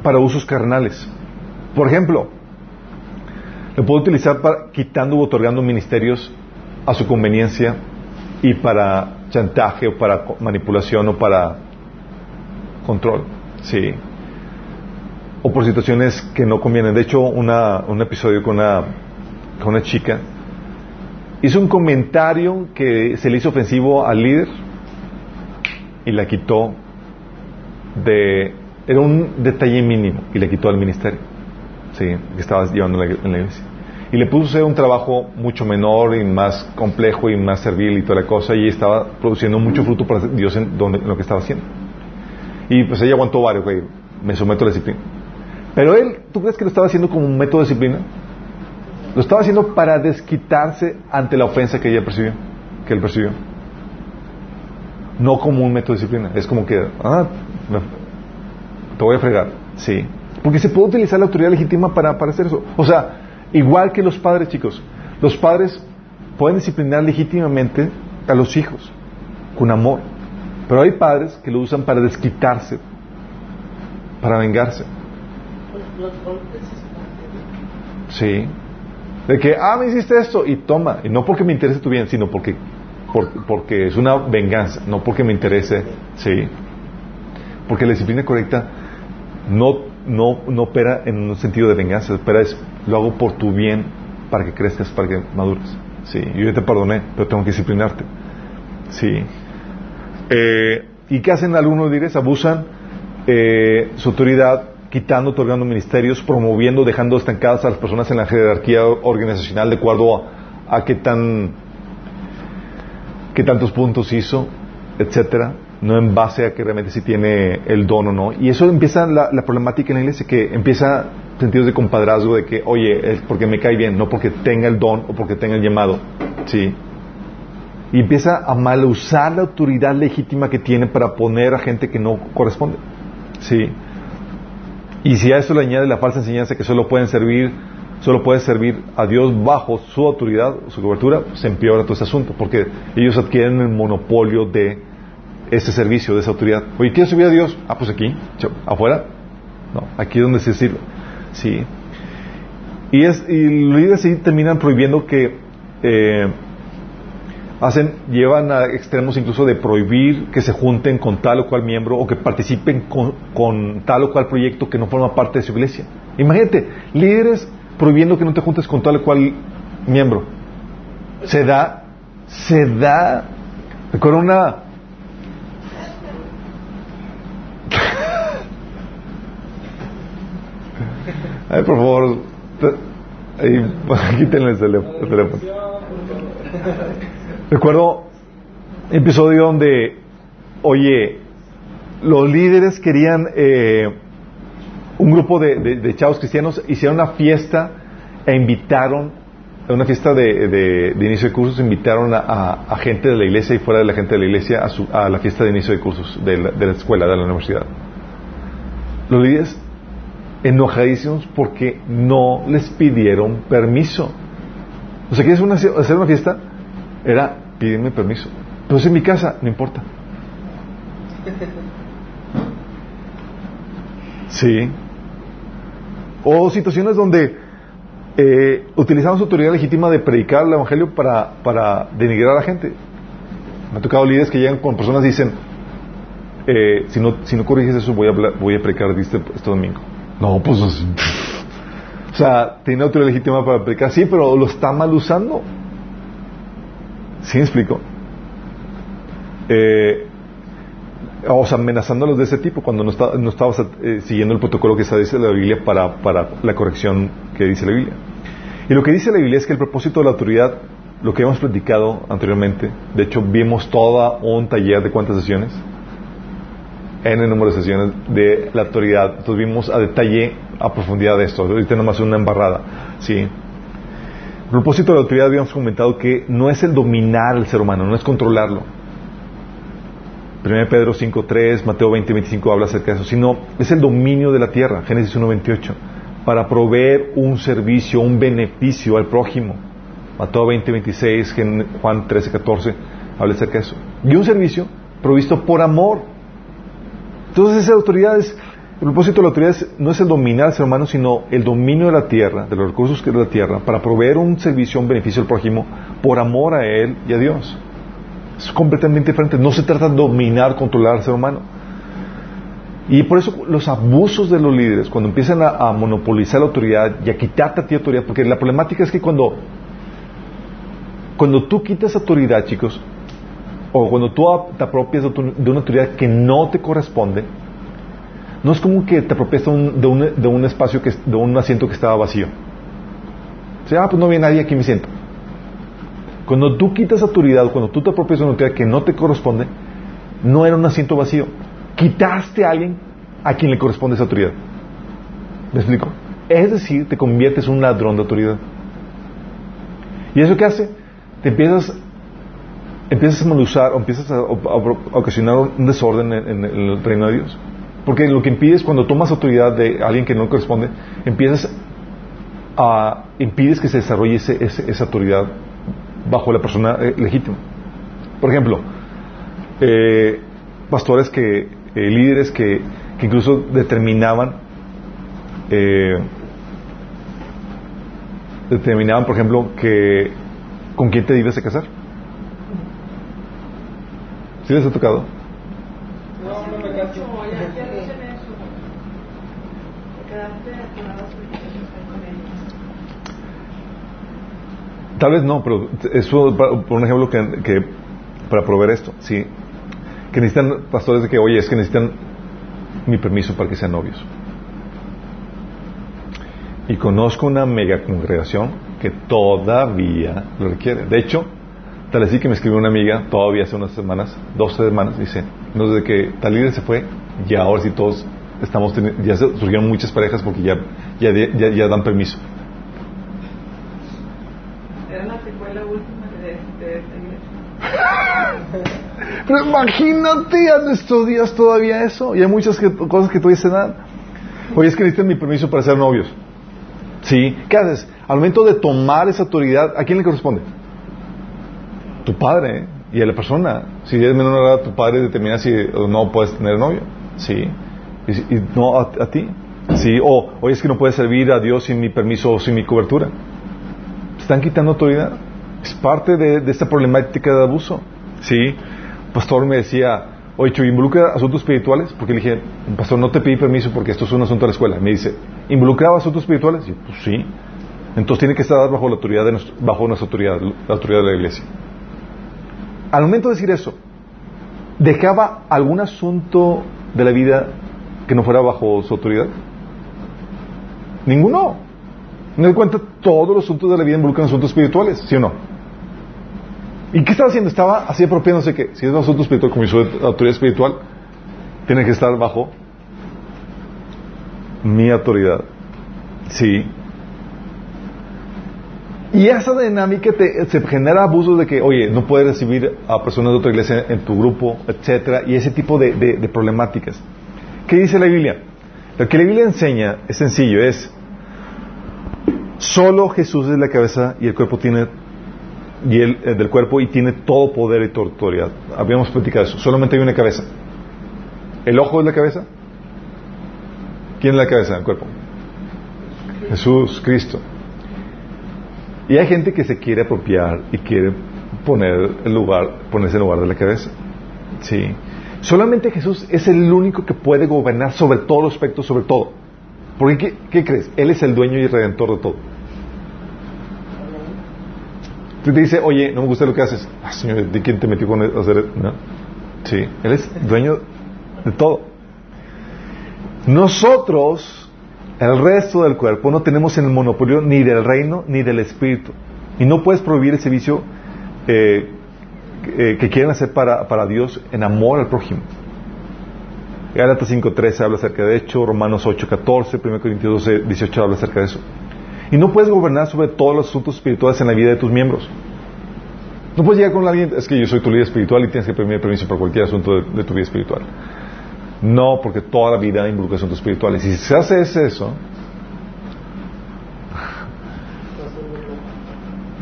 para usos carnales. Por ejemplo, la puede utilizar para quitando u otorgando ministerios a su conveniencia y para chantaje o para manipulación o para control. Sí. O por situaciones que no convienen. De hecho, una, un episodio con una, con una chica hizo un comentario que se le hizo ofensivo al líder y la quitó de... Era un detalle mínimo y le quitó al ministerio. Sí, que estaba llevando en la iglesia y le puso un trabajo mucho menor y más complejo y más servil y toda la cosa y estaba produciendo mucho fruto para Dios en, donde, lo que estaba haciendo. Y pues ella aguantó varios, güey, me someto a la disciplina. Pero él, ¿tú crees que lo estaba haciendo como un método de disciplina? Lo estaba haciendo para desquitarse ante la ofensa que ella percibió, que él percibió. No como un método de disciplina, es como que, ah, te voy a fregar, sí. Porque se puede utilizar la autoridad legítima para, para hacer eso. O sea, Igual que los padres, chicos. Los padres pueden disciplinar legítimamente a los hijos, con amor. Pero hay padres que lo usan para desquitarse, para vengarse. Sí. De que, ah, me hiciste esto, y toma. Y no porque me interese tu bien, sino porque, porque es una venganza, no porque me interese. Sí. Porque la disciplina correcta no no, no opera en un sentido de venganza, opera es, lo hago por tu bien, para que crezcas, para que madures. Sí, yo ya te perdoné, pero tengo que disciplinarte. Sí. Eh, ¿Y qué hacen algunos líderes? Abusan eh, su autoridad, quitando, otorgando ministerios, promoviendo, dejando estancadas a las personas en la jerarquía organizacional de acuerdo a, a qué tan qué tantos puntos hizo, etcétera no en base a que realmente si tiene el don o no. Y eso empieza la, problemática en la iglesia, que empieza sentidos de compadrazgo, de que, oye, es porque me cae bien, no porque tenga el don o porque tenga el llamado. ¿Sí? Y empieza a mal usar la autoridad legítima que tiene para poner a gente que no corresponde. ¿Sí? Y si a eso le añade la falsa enseñanza que solo pueden servir, solo puede servir a Dios bajo su autoridad, su cobertura, se empeora todo ese asunto, porque ellos adquieren el monopolio de ese servicio, de esa autoridad. Oye, ¿quieres subir a Dios? Ah, pues aquí, afuera. No, aquí donde se sirve. Sí. Y, es, y los líderes sí terminan prohibiendo que eh, hacen, llevan a extremos incluso de prohibir que se junten con tal o cual miembro o que participen con, con tal o cual proyecto que no forma parte de su iglesia. Imagínate, líderes prohibiendo que no te juntes con tal o cual miembro. Se da, se da, recuerdo una, Ay, por favor, ahí, quítenle el teléfono. Recuerdo un episodio donde, oye, los líderes querían, eh, un grupo de, chavos cristianos hicieron una fiesta e invitaron, una fiesta de, inicio de cursos, invitaron a, gente de la iglesia y fuera de la gente de la iglesia a, la fiesta de inicio de cursos de la, de la escuela, de la universidad. Los líderes enojadísimos porque no les pidieron permiso. O sea, ¿quieres hacer una fiesta? Era, pídeme permiso. Entonces en mi casa, no importa. Sí. O situaciones donde eh, utilizamos autoridad legítima de predicar el Evangelio para, para denigrar a la gente. Me ha tocado líderes que llegan con personas y dicen, eh, si, no, si no corriges eso, voy a, voy a predicar este, este domingo. No, pues. O sea, tiene autoridad legítima para predicar, sí, pero lo está mal usando. ¿Sí me explico? Eh, o sea, amenazándolos de ese tipo cuando no, está, no estabas eh, siguiendo el protocolo que está dice la Biblia para, para la corrección que dice la Biblia. Y lo que dice la Biblia es que el propósito de la autoridad, lo que hemos platicado anteriormente, de hecho vimos toda un taller de cuántas sesiones, en el número de sesiones de la autoridad, entonces vimos a detalle, a profundidad de esto, ahorita nomás una embarrada, ¿sí? El propósito de la autoridad habíamos comentado que no es el dominar al ser humano, no es controlarlo, 1 Pedro 5.3, Mateo 20.25 habla acerca de eso, sino es el dominio de la tierra, Génesis 1.28, para proveer un servicio, un beneficio al prójimo. Mateo 20.26, Juan 13.14 habla acerca de eso. Y un servicio provisto por amor. Entonces esa autoridad es, el propósito de la autoridad no es el dominar al ser humano, sino el dominio de la tierra, de los recursos que es la tierra, para proveer un servicio, un beneficio al prójimo, por amor a él y a Dios. Es completamente diferente. No se trata de dominar, controlar al ser humano. Y por eso los abusos de los líderes, cuando empiezan a, monopolizar la autoridad y a quitarte a ti autoridad, porque la problemática es que cuando, cuando tú quitas autoridad, chicos, o cuando tú te apropias de una autoridad que no te corresponde, no es como que te apropias de un, espacio, que, de un asiento que estaba vacío. O sea, ah, pues no viene nadie aquí me siento. Cuando tú quitas autoridad, cuando tú te apropias de una autoridad que no te corresponde, no era un asiento vacío. Quitaste a alguien a quien le corresponde esa autoridad. ¿Me explico? Es decir, te conviertes en un ladrón de autoridad. ¿Y eso qué hace? Te empiezas, empiezas a malusar o empiezas a, ocasionar un desorden en, el reino de Dios. Porque lo que impides cuando tomas autoridad de alguien que no corresponde, empiezas a impides que se desarrolle esa autoridad bajo la persona eh, legítima. Por ejemplo, eh, pastores que, eh, líderes que, que, incluso determinaban, determinaban, por ejemplo, que con quién te debes de casar. ¿Sí les ha tocado? Tal vez no, pero eso por un ejemplo que, para proveer esto, sí, que necesitan pastores de que, oye, es que necesitan mi permiso para que sean novios. Y conozco una mega congregación que todavía lo requiere. De hecho, tal vez sí que me escribió una amiga todavía hace unas semanas, dos semanas, dice, no, desde que tal líder se fue, ya ahora sí todos estamos ya surgieron muchas parejas porque ya, ya, ya dan permiso. Pero imagínate a nuestros días todavía eso. Y hay muchas cosas que todavía se dan. Oye, es que necesitan mi permiso para ser novios. ¿Sí? ¿Qué haces? Al momento de tomar esa autoridad, ¿a quién le corresponde? Tu padre y a la persona. Si eres menor de edad, tu padre determina si no puedes tener novio. ¿Sí? Y, no a, ti. ¿Sí? O, oye, es que no puedes servir a Dios sin mi permiso o sin mi cobertura. Están quitando autoridad. Es parte de, de esta problemática de abuso. ¿Sí? pastor me decía, oye, Chuy, ¿involucra asuntos espirituales? Porque le dije, pastor, no te pedí permiso porque esto es un asunto de la escuela. Me dice, ¿involucraba asuntos espirituales? Y yo, pues sí. Entonces tiene que estar bajo la autoridad de bajo nuestra autoridad, la autoridad de la iglesia. Al momento de decir eso, ¿dejaba algún asunto de la vida que no fuera bajo su autoridad? Ninguno. No doy cuenta, todos los asuntos de la vida involucran asuntos espirituales, ¿sí o no? ¿Y qué estaba haciendo? Estaba así apropiándose que si es un asunto espiritual, como su autoridad espiritual, tiene que estar bajo mi autoridad. Sí. Y esa dinámica te, se genera abusos de que, oye, no puedes recibir a personas de otra iglesia en tu grupo, etcétera, y ese tipo de, problemáticas. ¿Qué dice la Biblia? Lo que la Biblia enseña es sencillo, es solo Jesús es la cabeza y el cuerpo tiene y el, del cuerpo y tiene todo poder y toda autoridad. Habíamos platicado eso. Solamente hay una cabeza. ¿El ojo es la cabeza? ¿Quién es la cabeza del cuerpo? Jesús, Cristo. Y hay gente que se quiere apropiar y quiere poner el lugar, ponerse en lugar de la cabeza. Sí. Solamente Jesús es el único que puede gobernar sobre todos los aspectos, sobre todo. Porque ¿qué, ¿qué crees? Él es el dueño y redentor de todo. Tú te dice, oye, no me gusta lo que haces. Ah, señor, ¿de quién te metió con hacer? No. Sí, Él es dueño de todo. Nosotros, el resto del cuerpo, no tenemos el monopolio ni del reino ni del espíritu. Y no puedes prohibir ese vicio eh, eh, que quieren hacer para, para Dios en amor al prójimo. Gálatas 5.13 habla acerca de hecho, Romanos 8.14, 1 Corintios 12.18 habla acerca de eso. Y no puedes gobernar sobre todos los asuntos espirituales en la vida de tus miembros. No puedes llegar con alguien, es que yo soy tu líder espiritual y tienes que pedirme permiso para cualquier asunto de, tu vida espiritual. No, porque toda la vida involucra asuntos espirituales. Y si se hace eso,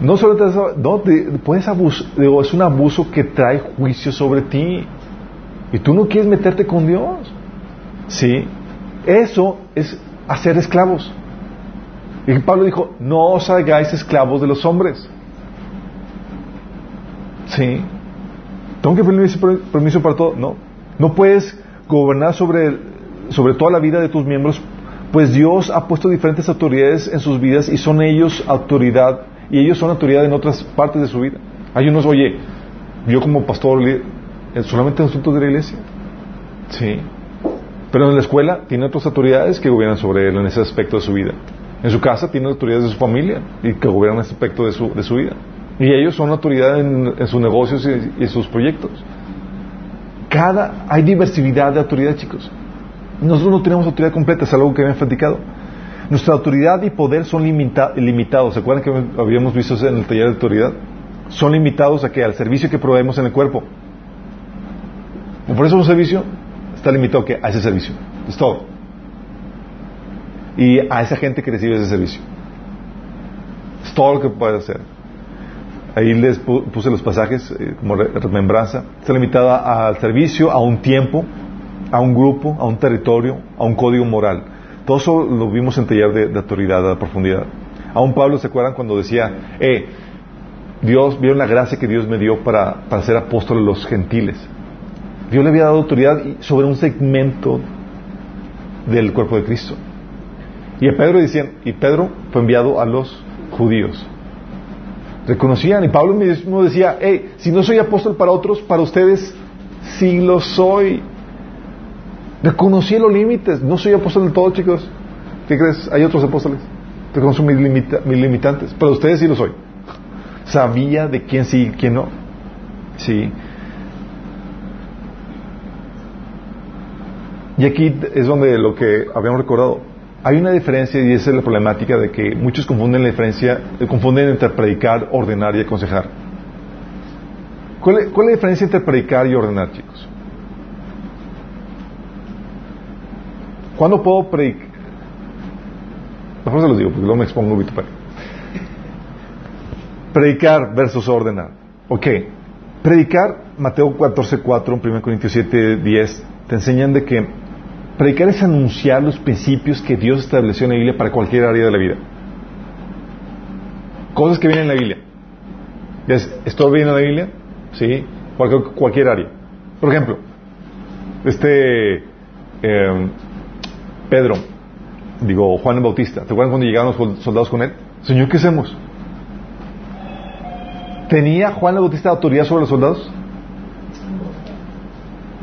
no solo te, no, puedes abusar, es un abuso que trae juicio sobre ti. Y tú no quieres meterte con Dios. ¿Sí? Eso es hacer esclavos. Y Pablo dijo, no os hagáis esclavos de los hombres. ¿Sí? ¿Tengo que pedir permiso para todo? No. No puedes gobernar sobre, sobre toda la vida de tus miembros, pues Dios ha puesto diferentes autoridades en sus vidas y son ellos autoridad, y ellos son autoridad en otras partes de su vida. Hay unos, oye, yo como pastor solamente en asuntos de la iglesia. Sí. Pero en la escuela tiene otras autoridades que gobiernan sobre él en ese aspecto de su vida. En su casa tiene autoridades de su familia y que gobiernan ese aspecto de su, de su vida. Y ellos son autoridad en, sus negocios y, en sus proyectos. Cada, hay diversidad de autoridad, chicos. Nosotros no tenemos autoridad completa, es algo que me platicado. Nuestra autoridad y poder son limitados. ¿Se acuerdan que habíamos visto en el taller de autoridad? Son limitados a que al servicio que proveemos en el cuerpo. Por eso un servicio está limitado a ese servicio. Es todo. Y a esa gente que recibe ese servicio. Es todo lo que puede hacer. Ahí les puse los pasajes eh, como remembranza. Está limitada al servicio, a un tiempo, a un grupo, a un territorio, a un código moral. Todo eso lo vimos en taller de, autoridad a profundidad. Aún Pablo se acuerdan cuando decía, eh, Dios, vieron la gracia que Dios me dio para, para ser apóstol de los gentiles. Dios le había dado autoridad sobre un segmento del cuerpo de Cristo. Y a Pedro decían, y Pedro fue enviado a los judíos. Reconocían, y Pablo mismo decía, hey, si no soy apóstol para otros, para ustedes sí lo soy. Reconocí los límites, no soy apóstol de todo, chicos. ¿Qué crees? Hay otros apóstoles. Reconozco mis, mis limitantes, para ustedes sí lo soy. Sabía de quién sí y quién no. Sí. Y aquí es donde lo que habíamos recordado. Hay una diferencia y esa es la problemática de que muchos confunden la diferencia, eh, confunden entre predicar, ordenar y aconsejar. ¿Cuál es, la diferencia entre predicar y ordenar, chicos? ¿Cuándo puedo predicar? Mejor se los digo porque luego me expongo poquito Predicar versus ordenar. Ok. Predicar, Mateo 14.4, 1 Corintios 7.10, te enseñan de que Predicar es anunciar los principios que Dios estableció en la Biblia para cualquier área de la vida. Cosas que vienen en la Biblia. ¿Esto viene en la Biblia? Sí, cualquier, cualquier área. Por ejemplo, este em, Pedro, digo Juan el Bautista, ¿te acuerdas cuando llegaron los soldados con él? Señor, ¿qué hacemos? ¿Tenía Juan el Bautista autoridad sobre los soldados?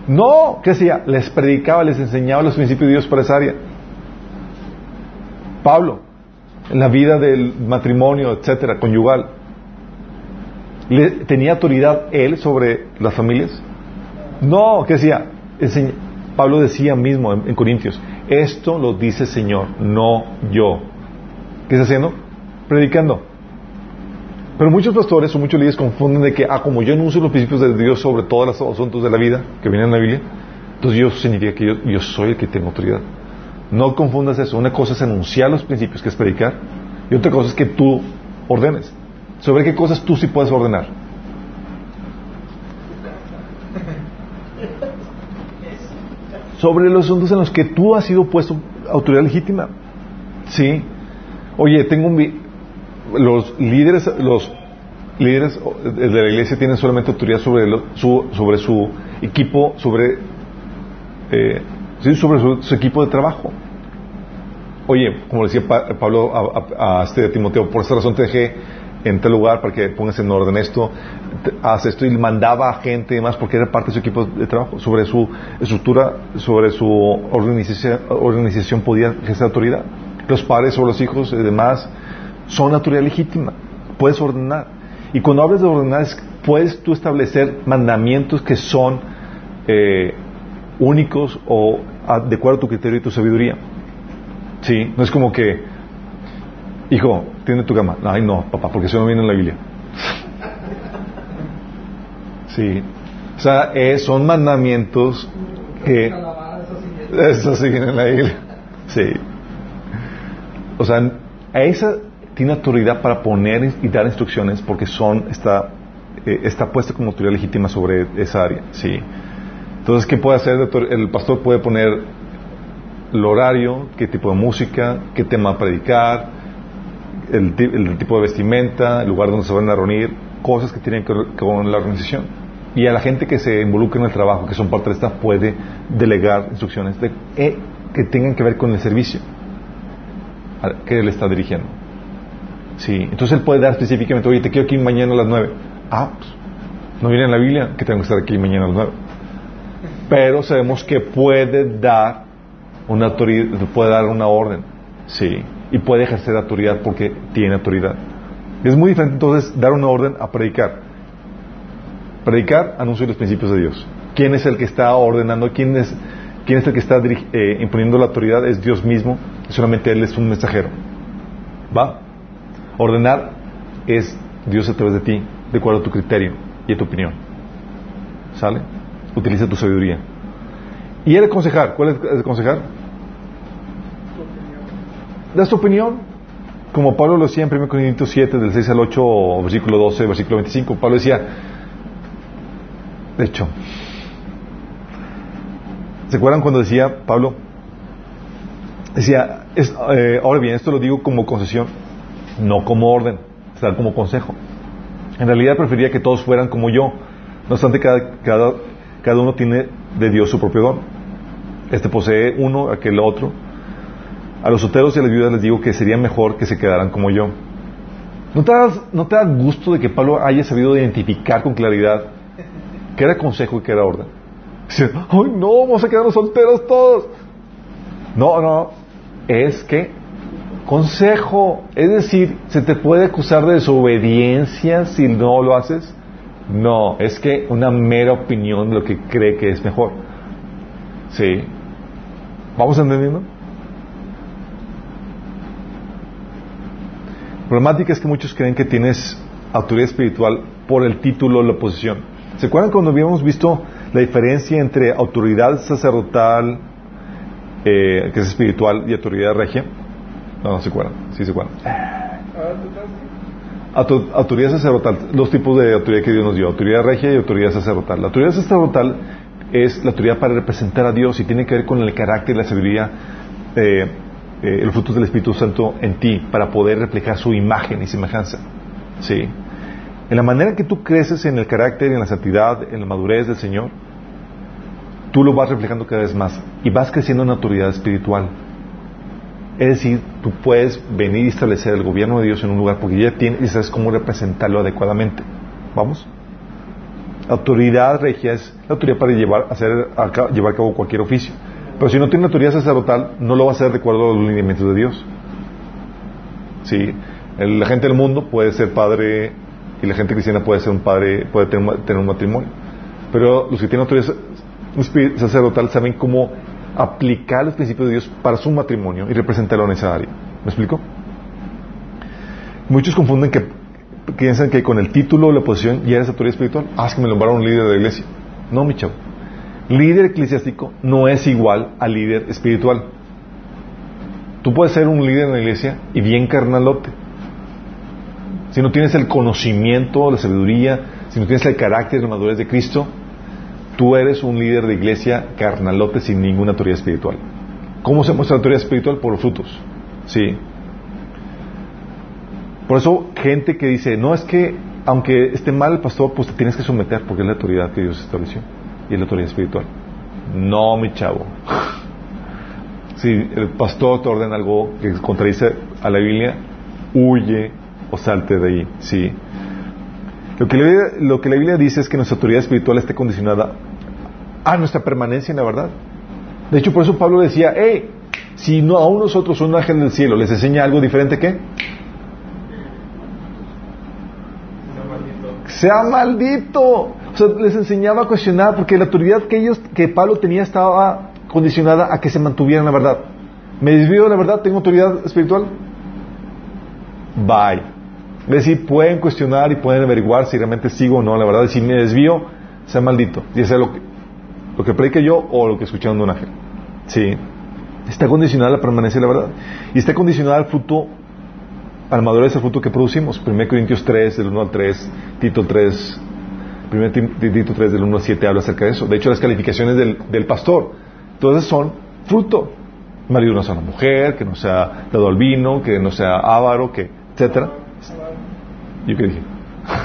No, ¿qué hacía? Les predicaba, les enseñaba los principios de Dios para esa área. Pablo, en la vida del matrimonio, etcétera, conyugal, ¿tenía autoridad él sobre las familias? No, ¿qué hacía? Pablo decía mismo en, Corintios, esto lo dice el Señor, no yo. ¿Qué está haciendo? Predicando. Pero muchos pastores o muchos líderes confunden de que, ah, como yo anuncio los principios de Dios sobre todos los asuntos de la vida que vienen en la Biblia, entonces Dios significa que yo, soy el que tengo autoridad. No confundas eso. Una cosa es anunciar los principios, que es predicar, y otra cosa es que tú ordenes. ¿Sobre qué cosas tú sí puedes ordenar? Sobre los asuntos en los que tú has sido puesto autoridad legítima. Sí. Oye, tengo un, los líderes, los líderes de la iglesia tienen solamente autoridad sobre, su, sobre su equipo, sobre, eh, sobre su, equipo de trabajo. Oye, como decía Pablo a, este Timoteo, por esta razón te dejé en tal lugar para que pongas en orden esto, te- haz esto y mandaba a gente y demás porque era parte de su equipo de trabajo, sobre su estructura, sobre su organización, organización podía ejercer autoridad. Los padres sobre los hijos y demás son autoridad legítima, puedes ordenar. Y cuando hablas de ordenar, es- puedes tú establecer mandamientos que son eh, únicos o de acuerdo a tu criterio y tu sabiduría. Sí, no es como que, hijo, tiene tu cama. Ay, no, papá, porque eso no viene en la Biblia. Sí, o sea, eh, son mandamientos que eso sí. siguen en la Biblia. Sí. O sea, a esa tiene autoridad para poner y dar instrucciones porque son está eh, está puesta como autoridad legítima sobre esa área. Sí. Entonces, ¿qué puede hacer? el pastor puede poner el horario, qué tipo de música, qué tema predicar, el, el tipo de vestimenta, el lugar donde se van a reunir, cosas que tienen que ver con la organización. Y a la gente que se involucra en el trabajo, que son parte de esta, puede delegar instrucciones de, eh, que tengan que ver con el servicio que él está dirigiendo. Sí, entonces él puede dar específicamente, oye, te quiero aquí mañana a las nueve. Ah, pues, no viene en la Biblia que tengo que estar aquí mañana a las nueve. Pero sabemos que puede dar una autoridad, puede dar una orden, sí, y puede ejercer autoridad porque tiene autoridad. Es muy diferente entonces dar una orden a predicar. Predicar anuncio los principios de Dios. ¿Quién es el que está ordenando? ¿Quién es, quién es el que está eh, imponiendo la autoridad? Es Dios mismo. solamente Él es un mensajero. ¿Va? Ordenar es Dios a través de ti, de acuerdo a tu criterio y a tu opinión. ¿Sale? Utiliza tu sabiduría. Y el aconsejar, ¿cuál es el aconsejar? Das tu opinión. Como Pablo lo decía en 1 Corintios 7, del 6 al 8, o versículo 12, versículo 25. Pablo decía, de hecho, ¿se acuerdan cuando decía Pablo? Decía, es- eh, ahora bien, esto lo digo como concesión, no como orden, o sea, como consejo. En realidad prefería que todos fueran como yo. No obstante, cada, cada, cada uno tiene de Dios su propio don. Este posee uno, aquel otro. A los solteros y a las viudas les digo que sería mejor que se quedaran como yo. ¿No te, das- ¿No te da gusto de que Pablo haya sabido identificar con claridad qué era consejo y qué era orden? Dice, ¡ay no! Vamos a quedarnos solteros todos. No, no. Es que consejo. Es decir, ¿se te puede acusar de desobediencia si no lo haces? No, es que una mera opinión de lo que cree que es mejor. Sí. ¿Vamos entendiendo? La problemática es que muchos creen que tienes autoridad espiritual por el título o la posición. ¿Se acuerdan cuando habíamos visto la diferencia entre autoridad sacerdotal, eh, que es espiritual, y autoridad regia? No, no se acuerdan. Sí se acuerdan. Auto- autoridad sacerdotal, los tipos de autoridad que Dios nos dio, autoridad regia y autoridad sacerdotal. La autoridad sacerdotal es la autoridad para representar a Dios y tiene que ver con el carácter y la sabiduría, eh, eh, los frutos del Espíritu Santo en ti, para poder reflejar su imagen y semejanza. ¿Sí? En la manera que tú creces en el carácter, en la santidad, en la madurez del Señor, tú lo vas reflejando cada vez más y vas creciendo en autoridad espiritual. Es decir, tú puedes venir y establecer el gobierno de Dios en un lugar porque ya tienes y sabes cómo representarlo adecuadamente. ¿Vamos? Autoridad regia es la autoridad para llevar, a cabo- llevar a cabo cualquier oficio. Pero si no tiene autoridad sacerdotal, no lo va a hacer de acuerdo a los lineamientos de Dios. Sí, la gente del mundo puede ser padre y la gente cristiana puede ser un padre, puede tener, tener un matrimonio. Pero los que tienen autoridad sacerdotal saben cómo aplicar los principios de Dios para su matrimonio y representarlo en esa área. ¿Me explico? Muchos confunden que piensan que con el título o la posición ya eres autoridad espiritual. Ah, es que me nombraron un líder de la iglesia. No, mi chavo. Líder eclesiástico no es igual a líder espiritual. Tú puedes ser un líder en la iglesia y bien carnalote. Si no tienes el conocimiento, la sabiduría, si no tienes el carácter la madurez de Cristo, tú eres un líder de iglesia carnalote sin ninguna autoridad espiritual. ¿Cómo se muestra la autoridad espiritual? Por los frutos. Sí. Por eso, gente que dice, no es que, aunque esté mal el pastor, pues te tienes que someter porque es la autoridad que Dios estableció y es la autoridad espiritual. No, mi chavo. Si el pastor te ordena algo que contradice a la Biblia, huye o salte de ahí, sí. Lo que, la, lo que la Biblia dice es que nuestra autoridad espiritual esté condicionada a nuestra permanencia en la verdad. De hecho, por eso Pablo decía, hey, si no, aún nosotros, un ángel del cielo, les enseña algo diferente, ¿qué? Sea maldito. O sea, les enseñaba a cuestionar porque la autoridad que ellos, que Pablo tenía estaba condicionada a que se mantuvieran la verdad. ¿Me desvío de la verdad? ¿Tengo autoridad espiritual? Bye. Es decir, pueden cuestionar y pueden averiguar si realmente sigo o no la verdad. Y si me desvío, sea maldito. Y sea lo que, lo que predique yo o lo que escucharon de un ángel. Sí. Está condicionada a la permanencia de la verdad. Y está condicionada al fruto, a la madurez del fruto que producimos. 1 Corintios 3, del 1 al 3, Tito 3, 1 Tito 3, del 1 al 7 habla acerca de eso. De hecho, las calificaciones del, del pastor, todas son fruto. Marido no sea una mujer, que no sea dado al vino, que no sea avaro, que, etcétera. ¿Yo qué dije?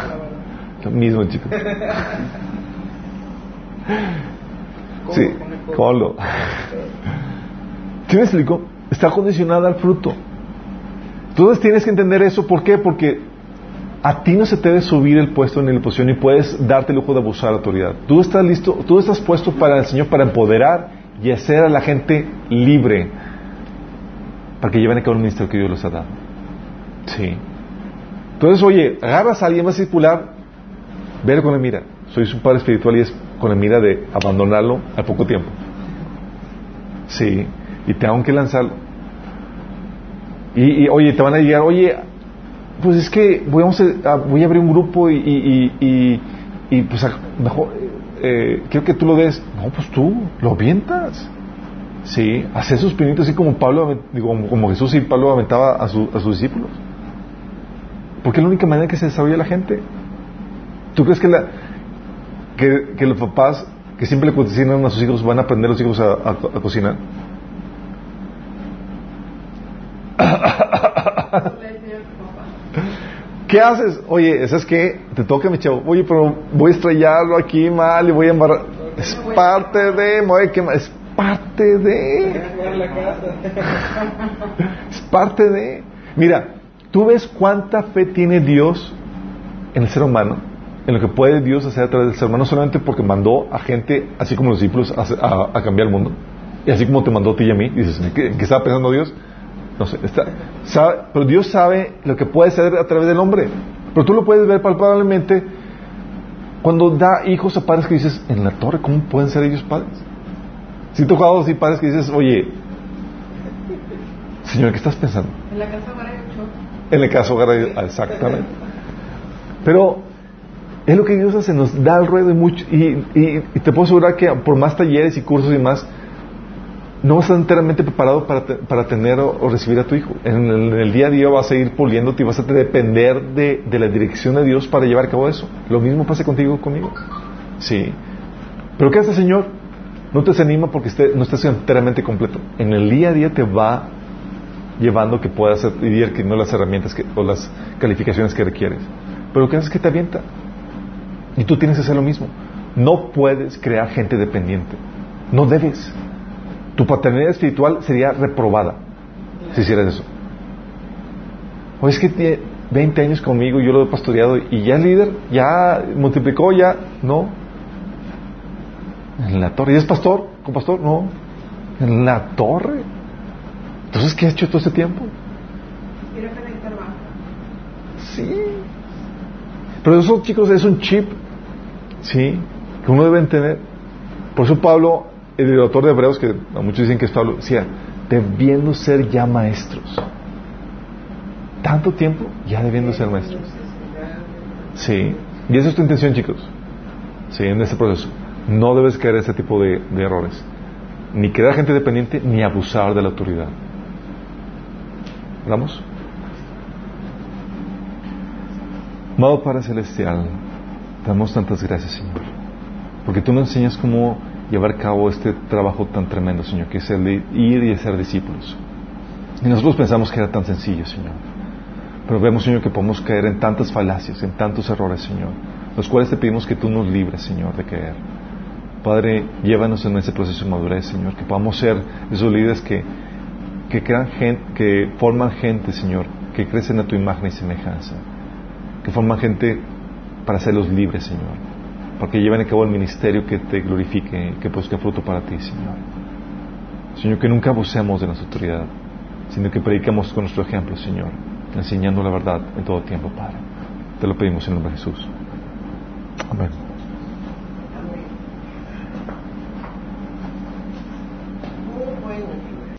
Lo mismo, chicos. Sí, colo. ¿Sí me explico? Está condicionada al fruto. Entonces tienes que entender eso. ¿Por qué? Porque a ti no se te debe subir el puesto en la posición y puedes darte el lujo de abusar de la autoridad. Tú estás listo, tú estás puesto para el Señor para empoderar y hacer a la gente libre para que lleven a cabo el ministerio que Dios les ha dado. Sí. Entonces, oye, agarras a alguien, a circular, ver con la mira. Soy su padre espiritual y es con la mira de abandonarlo al poco tiempo. Sí. Y tengo que lanzarlo. Y, oye, te van a llegar, oye, pues es que voy a, voy a abrir un grupo y, y, y pues mejor, eh, quiero que tú lo des. No, pues tú, lo avientas. Sí, hace sus pinitos así como Pablo, como, como Jesús y Pablo aventaba a, a sus discípulos. Porque es la única manera que se desarrolla la gente. ¿Tú crees que, la, que, que los papás que siempre le cocinan a sus hijos van a aprender a los hijos a, a cocinar? ¿Qué haces? Oye, ¿sabes qué? Te toca, mi chavo. Oye, pero voy a estrellarlo aquí mal y voy a embarrar. Es parte de, a. Es parte de. Es parte de. Mira, tú ves cuánta fe tiene Dios en el ser humano, en lo que puede Dios hacer a través del ser humano, solamente porque mandó a gente, así como los discípulos, a, cambiar el mundo. Y así como te mandó a ti y a mí, dices, qué, qué estaba pensando Dios? No sé, está, sabe, pero Dios sabe lo que puede hacer a través del hombre. Pero tú lo puedes ver palpablemente cuando da hijos a padres que dices, en la torre, ¿cómo pueden ser ellos padres? Si tocado así padres que dices, oye, Señor, ¿qué estás pensando? En la casa hogar En la casa hogar exactamente. Pero es lo que Dios hace, nos da el ruedo y mucho, y, te puedo asegurar que por más talleres y cursos y más, no estás enteramente preparado para, para tener o, recibir a tu hijo. En el, día a día vas a ir puliéndote y vas a depender de, de, la dirección de Dios para llevar a cabo eso. Lo mismo pasa contigo conmigo. Sí. Pero ¿qué hace Señor? No te desanima porque no estás enteramente completo. En el día a día te va llevando que puedas vivir que no las herramientas que, o las calificaciones que requieres. Pero ¿qué hace es que te avienta? Y tú tienes que hacer lo mismo. No puedes crear gente dependiente. No debes tu paternidad espiritual sería reprobada si hicieras eso. O es que tiene 20 años conmigo y yo lo he pastoreado y ya es líder, ya multiplicó, ya, no. En la torre. ¿Y es pastor? ¿Con pastor? No. En la torre. Entonces, ¿qué ha hecho todo este tiempo? Sí. Pero eso, chicos, es un chip, ¿sí? Que uno debe tener. Por eso Pablo el autor de Hebreos, que muchos dicen que es Pablo, decía, debiendo ser ya maestros. Tanto tiempo ya debiendo ser maestros. Sí. Y esa es tu intención, chicos. Sí, en este proceso. No debes caer en ese tipo de, errores. Ni crear gente dependiente, ni abusar de la autoridad. ¿Vamos? Amado Padre Celestial, damos tantas gracias, Señor. Porque tú nos enseñas cómo llevar a cabo este trabajo tan tremendo, Señor, que es el de ir y ser discípulos. Y nosotros pensamos que era tan sencillo, Señor. Pero vemos, Señor, que podemos caer en tantas falacias, en tantos errores, Señor, los cuales te pedimos que tú nos libres, Señor, de caer. Padre, llévanos en ese proceso de madurez, Señor, que podamos ser esos líderes que, que crean gente, que forman gente, Señor, que crecen a tu imagen y semejanza, que forman gente para hacerlos libres, Señor, porque lleven a cabo el ministerio que te glorifique, que produzca fruto para ti, Señor. Señor, que nunca abusemos de nuestra autoridad, sino que predicamos con nuestro ejemplo, Señor, enseñando la verdad en todo tiempo, Padre. Te lo pedimos en el nombre de Jesús. Amén.